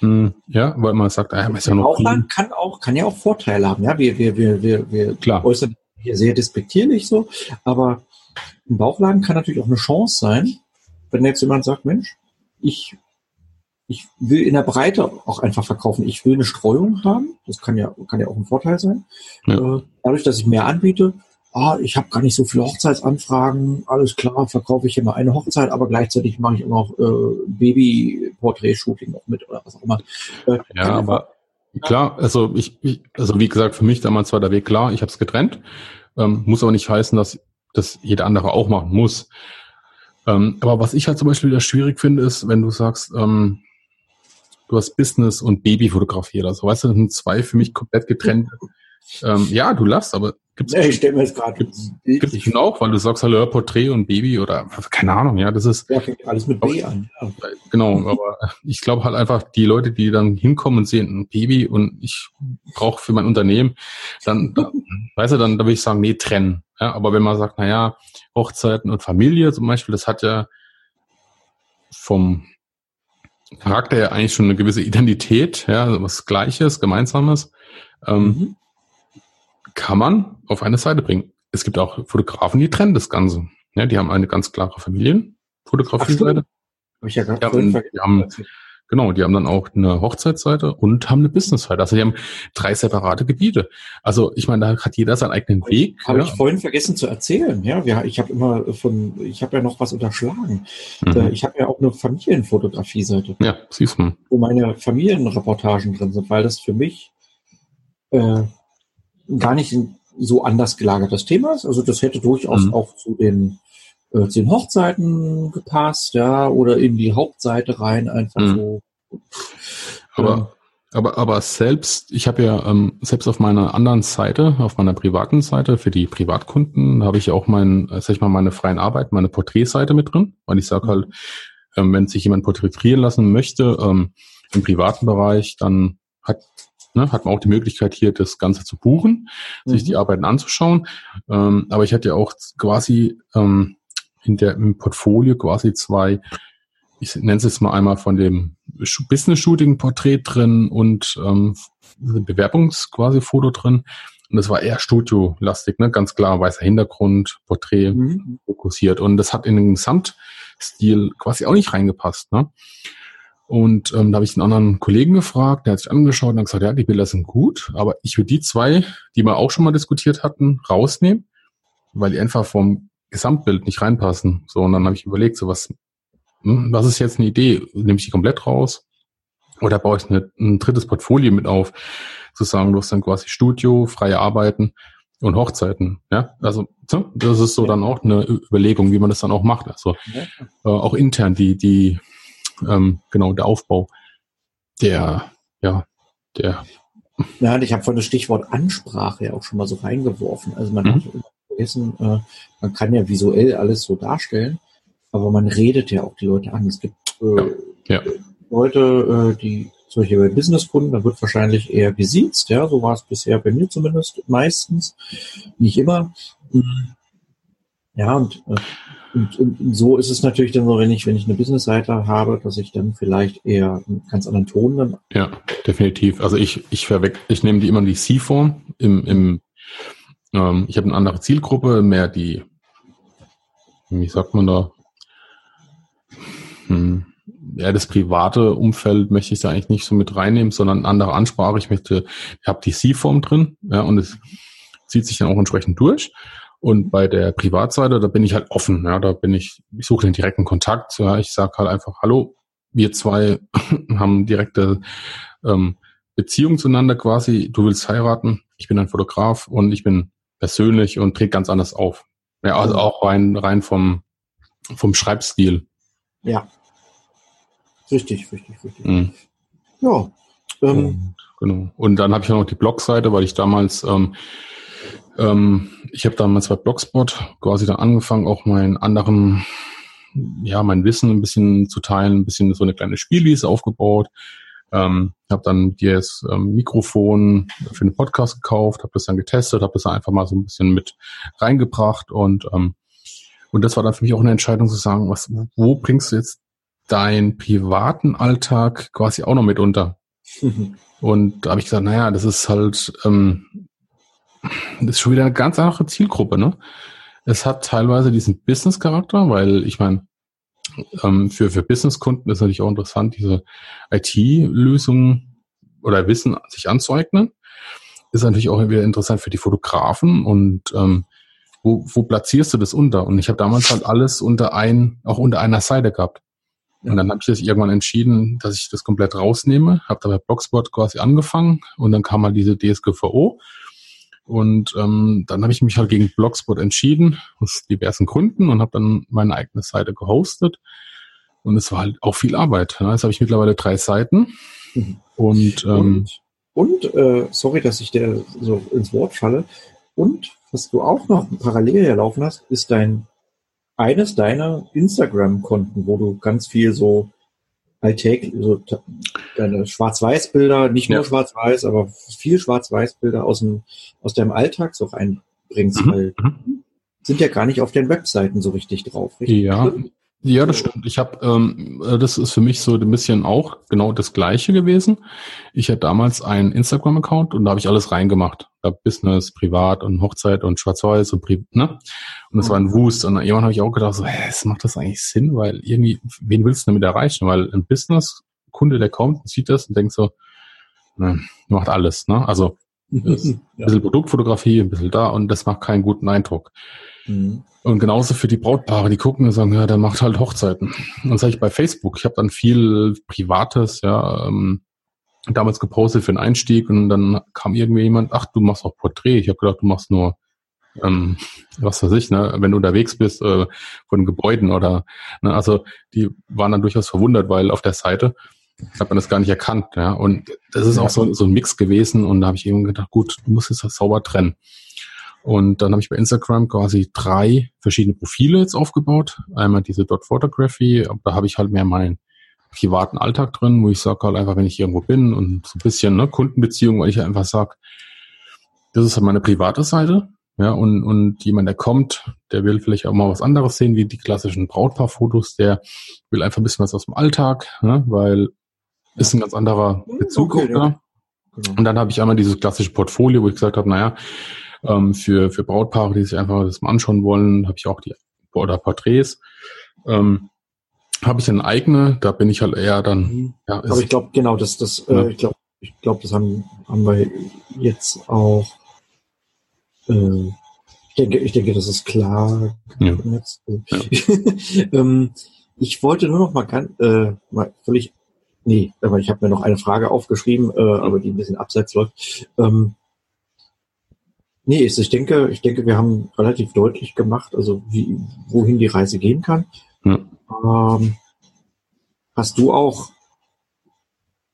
Hm, ja, weil man sagt, ah, man ist ja noch Bauchland kann auch, kann ja auch Vorteile haben. Ja, wir, wir, wir, wir, wir Klar. äußern hier sehr despektierlich so, aber ein Bauchladen kann natürlich auch eine Chance sein, wenn jetzt jemand sagt, Mensch, ich, ich will in der Breite auch einfach verkaufen. Ich will eine Streuung haben. Das kann ja, kann ja auch ein Vorteil sein. Ja. Äh, dadurch, dass ich mehr anbiete, ah, ich habe gar nicht so viele Hochzeitsanfragen, alles klar, verkaufe ich immer eine Hochzeit, aber gleichzeitig mache ich auch noch äh, Baby-Porträt-Shooting noch mit oder was auch immer. Äh, ja, aber klar, also ich, ich, also wie gesagt, für mich damals war der Weg klar, ich habe es getrennt. Ähm, muss aber nicht heißen, dass das jeder andere auch machen muss. Ähm, aber was ich halt zum Beispiel wieder schwierig finde, ist, wenn du sagst, ähm, du hast Business und Babyfotografie oder so, weißt du, das sind zwei für mich komplett getrennt. Ähm, ja, du lachst, aber gibt's ja, ich stelle mir jetzt gerade gibt's, gibt's schon auch, weil du sagst ja, Porträt und Baby oder keine Ahnung, ja, das ist ja, alles mit B an. Ja. Genau, aber ich glaube halt einfach, die Leute, die dann hinkommen und sehen ein Baby und ich brauche für mein Unternehmen, dann, da, weißt du, dann da würde ich sagen, nee, trennen. Ja, aber wenn man sagt, na ja, Hochzeiten und Familie zum Beispiel, das hat ja vom Charakter ja eigentlich schon eine gewisse Identität, ja, also was Gleiches, Gemeinsames, ähm, mhm. Kann man auf eine Seite bringen. Es gibt auch Fotografen, die trennen das Ganze. Ja, die haben eine ganz klare Familienfotografie-Seite. Hab ich ja gerade ja, die haben, Genau, die haben dann auch eine Hochzeitsseite und haben eine Businessseite. Also die haben drei separate Gebiete. Also ich meine, da hat jeder seinen eigenen Weg. Habe ja. ich vorhin vergessen zu erzählen. Ja, wir, ich habe immer von, ich habe ja noch was unterschlagen. Mhm. Ich habe ja auch eine Familienfotografie-Seite. Ja, siehst du. Wo meine Familienreportagen drin sind, weil das für mich äh, gar nicht so anders gelagertes Thema ist. Also das hätte durchaus mhm. auch zu den äh, zu den Hochzeiten gepasst, ja, oder in die Hauptseite rein, einfach mhm. so. Aber, ähm, aber, aber selbst, ich habe ja ähm, selbst auf meiner anderen Seite, auf meiner privaten Seite für die Privatkunden, habe ich auch mein, äh, sag ich mal, meine freien Arbeit, meine Porträtseite mit drin, weil ich sage halt, ähm, wenn sich jemand porträtieren lassen möchte ähm, im privaten Bereich, dann hat ne, hat man auch die Möglichkeit hier das Ganze zu buchen, mhm. sich die Arbeiten anzuschauen. Ähm, aber ich hatte ja auch quasi ähm, in der, im Portfolio quasi zwei, ich nenne es jetzt mal einmal von dem Business-Shooting-Porträt drin und ähm, Bewerbungs quasi Foto drin. Und das war eher Studio-lastig, ne? ganz klar, weißer Hintergrund, Porträt mhm. fokussiert. Und das hat in den Gesamtstil quasi auch nicht reingepasst. Ne? Und ähm, da habe ich einen anderen Kollegen gefragt, der hat sich angeschaut und hat gesagt, ja, die Bilder sind gut, aber ich würde die zwei, die wir auch schon mal diskutiert hatten, rausnehmen, weil die einfach vom Gesamtbild nicht reinpassen. So, und dann habe ich überlegt, so was, hm, was ist jetzt eine Idee? Nehme ich die komplett raus? Oder baue ich eine, ein drittes Portfolio mit auf? Zu sagen, du hast dann quasi Studio, freie Arbeiten und Hochzeiten. Ja, also das ist so dann auch eine Überlegung, wie man das dann auch macht. Also äh, auch intern die, die, ähm, genau, der Aufbau, der, ja, der. Ja, ich habe vorhin das Stichwort Ansprache ja auch schon mal so reingeworfen. Also man mhm. hat vergessen, äh, man kann ja visuell alles so darstellen, aber man redet ja auch die Leute an. Es gibt äh, ja. Leute, äh, die solche bei Businesskunden, da wird wahrscheinlich eher gesiezt, ja, so war es bisher bei mir zumindest meistens, nicht immer. Ja, und, äh, und, und, so ist es natürlich dann so, wenn ich, wenn ich eine Businessseite habe, dass ich dann vielleicht eher einen ganz anderen Ton dann. Ja, definitiv. Also ich, ich verwechsel, ich nehme die immer die C-Form im, im ähm, ich habe eine andere Zielgruppe, mehr die, wie sagt man da, hm, ja, das private Umfeld möchte ich da eigentlich nicht so mit reinnehmen, sondern andere Ansprache. Ich möchte, ich habe die C-Form drin, ja, und es zieht sich dann auch entsprechend durch. Und bei der Privatseite, da bin ich halt offen, ja, da bin ich, ich suche den direkten Kontakt, ja, ich sage halt einfach, hallo, wir zwei haben direkte ähm, Beziehung zueinander quasi, du willst heiraten, ich bin ein Fotograf und ich bin persönlich und tritt ganz anders auf. Ja, also auch rein, rein vom, vom Schreibstil. Ja. Richtig, richtig, richtig. Mhm. Ja. Ähm, genau. Und dann habe ich auch noch die Blogseite, weil ich damals, ähm, ähm, ich habe damals bei Blogspot quasi dann angefangen, auch meinen anderen, ja, mein Wissen ein bisschen zu teilen, ein bisschen so eine kleine Spielwiese aufgebaut. Ähm, habe dann dir das ähm, Mikrofon für den Podcast gekauft, habe das dann getestet, habe das einfach mal so ein bisschen mit reingebracht und ähm, und das war dann für mich auch eine Entscheidung zu sagen, was, wo bringst du jetzt deinen privaten Alltag quasi auch noch mit unter? Mhm. Und da habe ich gesagt, naja, das ist halt, ähm, das ist schon wieder eine ganz andere Zielgruppe, ne? Es hat teilweise diesen Business-Charakter, weil ich meine, ähm, für, für Businesskunden ist natürlich auch interessant, diese IT-Lösungen oder Wissen sich anzueignen. Ist natürlich auch wieder interessant für die Fotografen und ähm, wo, wo platzierst du das unter? Und ich habe damals halt alles unter ein, auch unter einer Seite gehabt. Und dann habe ich das irgendwann entschieden, dass ich das komplett rausnehme, habe da bei Blogspot quasi angefangen und dann kam halt diese DSGVO. Und ähm, dann habe ich mich halt gegen Blogspot entschieden, aus diversen Gründen, und habe dann meine eigene Seite gehostet. Und es war halt auch viel Arbeit. Ne? Jetzt habe ich mittlerweile drei Seiten. Mhm. Und, ähm, und, und äh, sorry, dass ich dir so ins Wort falle. Und was du auch noch parallel herlaufen hast, ist dein eines deiner Instagram-Konten, wo du ganz viel so alltäglich, so deine Schwarz-Weiß-Bilder, nicht nur ja. Schwarz-Weiß, aber viel Schwarz-Weiß-Bilder aus dem, aus deinem Alltag so reinbringst, mhm. weil mhm. sind ja gar nicht auf den Webseiten so richtig drauf, richtig? Ja, ja, das stimmt. Ich habe, ähm, äh, das ist für mich so ein bisschen auch genau das Gleiche gewesen. Ich hatte damals einen Instagram-Account und da habe ich alles reingemacht. Da Business, Privat und Hochzeit und Schwarz-Weiß und Pri ne? Und das war ein Wust. Und irgendwann habe ich auch gedacht, so, hä, macht das eigentlich Sinn? Weil irgendwie, wen willst du damit erreichen? Weil ein Business-Kunde, der kommt, sieht das und denkt so, ne, macht alles, ne? Also ein bisschen Produktfotografie, ein bisschen da und das macht keinen guten Eindruck. Mhm. Und genauso für die Brautpaare, die gucken und sagen, ja, der macht halt Hochzeiten. Und sage ich bei Facebook. Ich habe dann viel Privates, ja, ähm, damals gepostet für den Einstieg und dann kam irgendwie jemand, ach, du machst auch Porträt. Ich habe gedacht, du machst nur, ähm, was weiß ich, ne, wenn du unterwegs bist äh, von Gebäuden oder, ne, also die waren dann durchaus verwundert, weil auf der Seite hat man das gar nicht erkannt, ja. Und das ist auch so, so ein Mix gewesen und da habe ich eben gedacht, gut, du musst es sauber trennen. Und dann habe ich bei Instagram quasi drei verschiedene Profile jetzt aufgebaut. Einmal diese Dot Photography, da habe ich halt mehr meinen privaten Alltag drin, wo ich sage halt einfach, wenn ich irgendwo bin und so ein bisschen ne, Kundenbeziehung, weil ich einfach sage, das ist halt meine private Seite. Ja, und, und jemand, der kommt, der will vielleicht auch mal was anderes sehen, wie die klassischen Brautpaarfotos, der will einfach ein bisschen was aus dem Alltag, ne, weil ist ein ganz anderer Bezug. Okay, ja. Genau. Und dann habe ich einmal dieses klassische Portfolio, wo ich gesagt habe, naja, ähm, für, für Brautpaare, die sich einfach das mal anschauen wollen, habe ich auch die oder Porträts. Ähm, habe ich eine eigene, da bin ich halt eher dann. Mhm. Ja, Aber ich glaube, genau, das, das, äh, ja. äh, ich glaube, ich glaube, das haben, haben wir jetzt auch. Äh, ich denke, ich denke, das ist klar. Ja. Äh, ähm, ich wollte nur noch mal ganz, äh, mal völlig, nee, aber ich habe mir noch eine Frage aufgeschrieben, äh, aber die ein bisschen abseits läuft. Ähm, Nee, ich denke, ich denke, wir haben relativ deutlich gemacht, also wie, wohin die Reise gehen kann. Ja. Ähm, hast du auch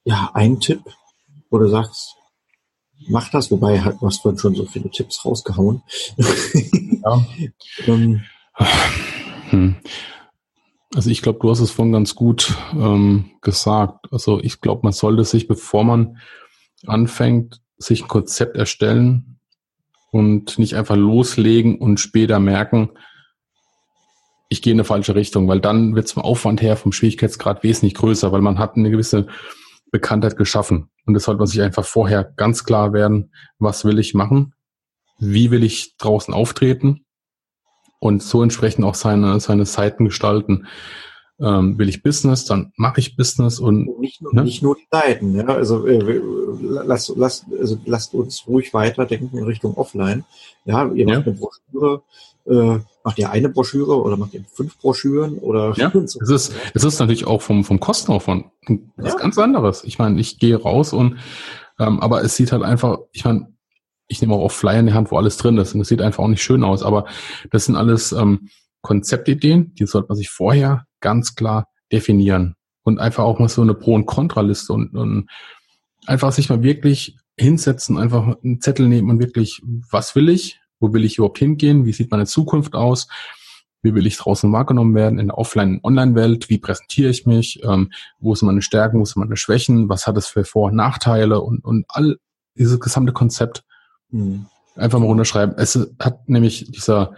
ja einen Tipp, wo du sagst, mach das, wobei du hast vorhin schon so viele Tipps rausgehauen. Ja. ähm, hm. Also ich glaube, du hast es vorhin ganz gut ähm, gesagt. Also ich glaube, man sollte sich, bevor man anfängt, sich ein Konzept erstellen, und nicht einfach loslegen und später merken, ich gehe in eine falsche Richtung, weil dann wird vom Aufwand her, vom Schwierigkeitsgrad wesentlich größer, weil man hat eine gewisse Bekanntheit geschaffen. Und das sollte man sich einfach vorher ganz klar werden, was will ich machen, wie will ich draußen auftreten? Und so entsprechend auch seine, seine Seiten gestalten ähm, will ich Business, dann mache ich Business und nicht nur, ne? nicht nur die Seiten. Ja? Also äh, lasst, lasst, also lasst uns ruhig weiterdenken in Richtung Offline. Ja, ihr macht ja. eine Broschüre, äh, macht ihr eine Broschüre oder macht ihr fünf Broschüren oder ja, so. es ist es ist natürlich auch vom vom Kostenaufwand was ja. ganz anderes. Ich meine, ich gehe raus und ähm, aber es sieht halt einfach, ich meine, ich nehme auch auf Flyer in die Hand, wo alles drin ist und es sieht einfach auch nicht schön aus, aber das sind alles ähm, Konzeptideen, die sollte man sich vorher ganz klar definieren und einfach auch mal so eine Pro- und Kontraliste und, und einfach sich mal wirklich hinsetzen, einfach einen Zettel nehmen und wirklich, was will ich? Wo will ich überhaupt hingehen? Wie sieht meine Zukunft aus? Wie will ich draußen wahrgenommen werden in der Offline- und Online-Welt? Wie präsentiere ich mich? Ähm, wo sind meine Stärken? Wo sind meine Schwächen? Was hat es für Vor- und Nachteile? Und, und all dieses gesamte Konzept mhm. einfach mal runterschreiben. Es hat nämlich dieser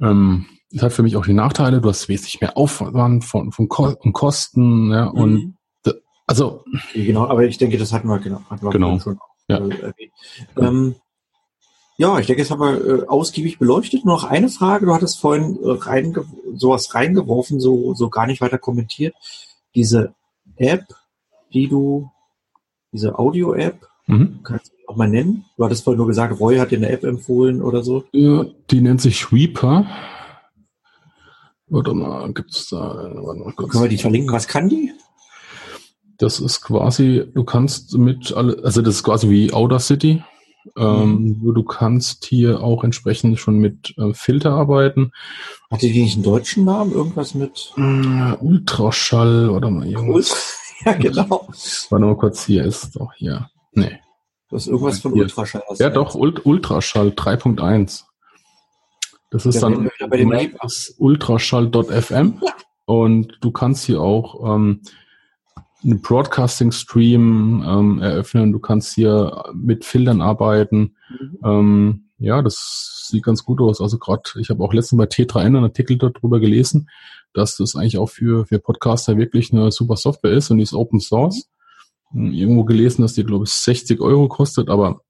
ähm, das hat für mich auch die Nachteile. Du hast wesentlich mehr Aufwand von, von Ko und Kosten, ja, mhm. und also. Genau, aber ich denke, das hatten wir, genau, hatten wir genau. schon ja. erwähnt. Ähm, Ja, ich denke, jetzt haben wir äh, ausgiebig beleuchtet. Nur noch eine Frage. Du hattest vorhin äh, reinge sowas reingeworfen, so, so gar nicht weiter kommentiert. Diese App, die du, diese Audio-App, mhm. kannst du auch mal nennen? Du hattest vorhin nur gesagt, Roy hat dir eine App empfohlen oder so. Ja, die nennt sich Sweeper. Warte mal, gibt's da, warte mal kurz. Können wir die verlinken? Was kann die? Das ist quasi, du kannst mit alle, also das ist quasi wie Audacity. Ähm, mhm. Du kannst hier auch entsprechend schon mit äh, Filter arbeiten. Hatte die nicht einen deutschen Namen? Irgendwas mit äh, Ultraschall oder mal irgendwas. ja, genau. Warte mal kurz, hier ist doch hier. Nee. Du hast irgendwas von hier. Ultraschall. Ja, doch, Ult Ultraschall 3.1. Das ist dann Ultraschall.fm und du kannst hier auch ähm, einen Broadcasting-Stream ähm, eröffnen. Du kannst hier mit Filtern arbeiten. Mhm. Ähm, ja, das sieht ganz gut aus. Also gerade, ich habe auch letztens bei T3N einen Artikel darüber gelesen, dass das eigentlich auch für, für Podcaster wirklich eine super Software ist und die ist Open Source. Mhm. Irgendwo gelesen, dass die, glaube ich, 60 Euro kostet, aber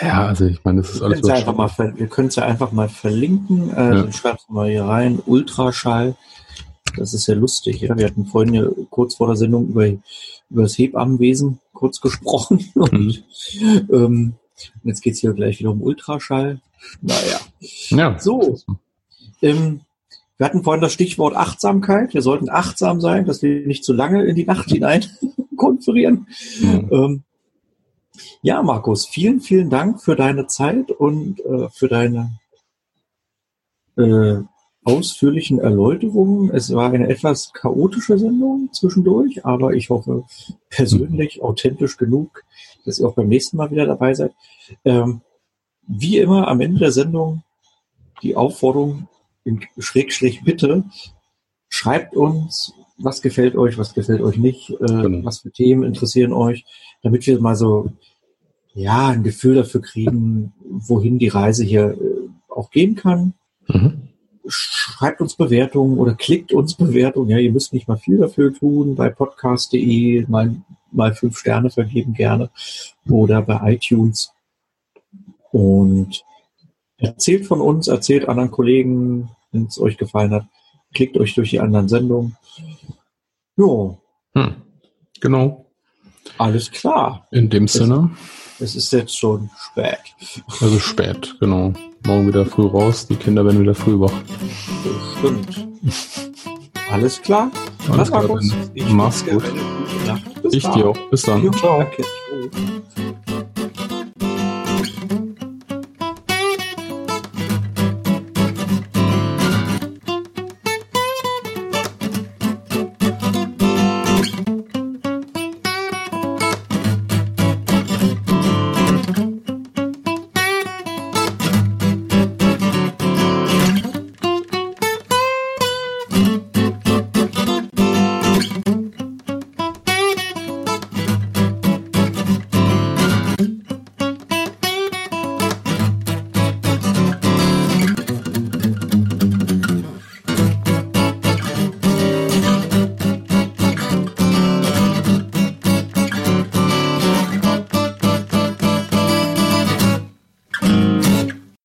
ja, also ich meine, das ist alles. einfach mal, wir können es ja einfach mal verlinken. Äh, ja. Schreib's mal hier rein. Ultraschall das ist ja lustig. Ja? Wir hatten vorhin ja kurz vor der Sendung über, über das Hebammenwesen kurz gesprochen. Und, mhm. ähm, jetzt geht's hier gleich wieder um Ultraschall. Naja. Ja. So. Ähm, wir hatten vorhin das Stichwort Achtsamkeit. Wir sollten achtsam sein, dass wir nicht zu lange in die Nacht hinein konferieren. Mhm. Ähm, ja, Markus, vielen, vielen Dank für deine Zeit und äh, für deine äh, ausführlichen Erläuterungen. Es war eine etwas chaotische Sendung zwischendurch, aber ich hoffe persönlich authentisch genug, dass ihr auch beim nächsten Mal wieder dabei seid. Ähm, wie immer am Ende der Sendung die Aufforderung in Schrägstrich bitte, schreibt uns, was gefällt euch, was gefällt euch nicht, äh, genau. was für Themen interessieren euch, damit wir mal so ja ein Gefühl dafür kriegen, wohin die Reise hier äh, auch gehen kann. Mhm schreibt uns Bewertungen oder klickt uns Bewertungen. Ja, ihr müsst nicht mal viel dafür tun. Bei podcast.de mal, mal fünf Sterne vergeben gerne oder bei iTunes. Und erzählt von uns, erzählt anderen Kollegen, wenn es euch gefallen hat. Klickt euch durch die anderen Sendungen. Jo. Hm. Genau. Alles klar. In dem Sinne. Es ist jetzt schon spät. Also spät, genau. Morgen wieder früh raus, die Kinder werden wieder früh wach. stimmt. Alles klar. Alles klar, Ich Mach's gut. Ich dir auch. Bis dann. Ciao. Danke.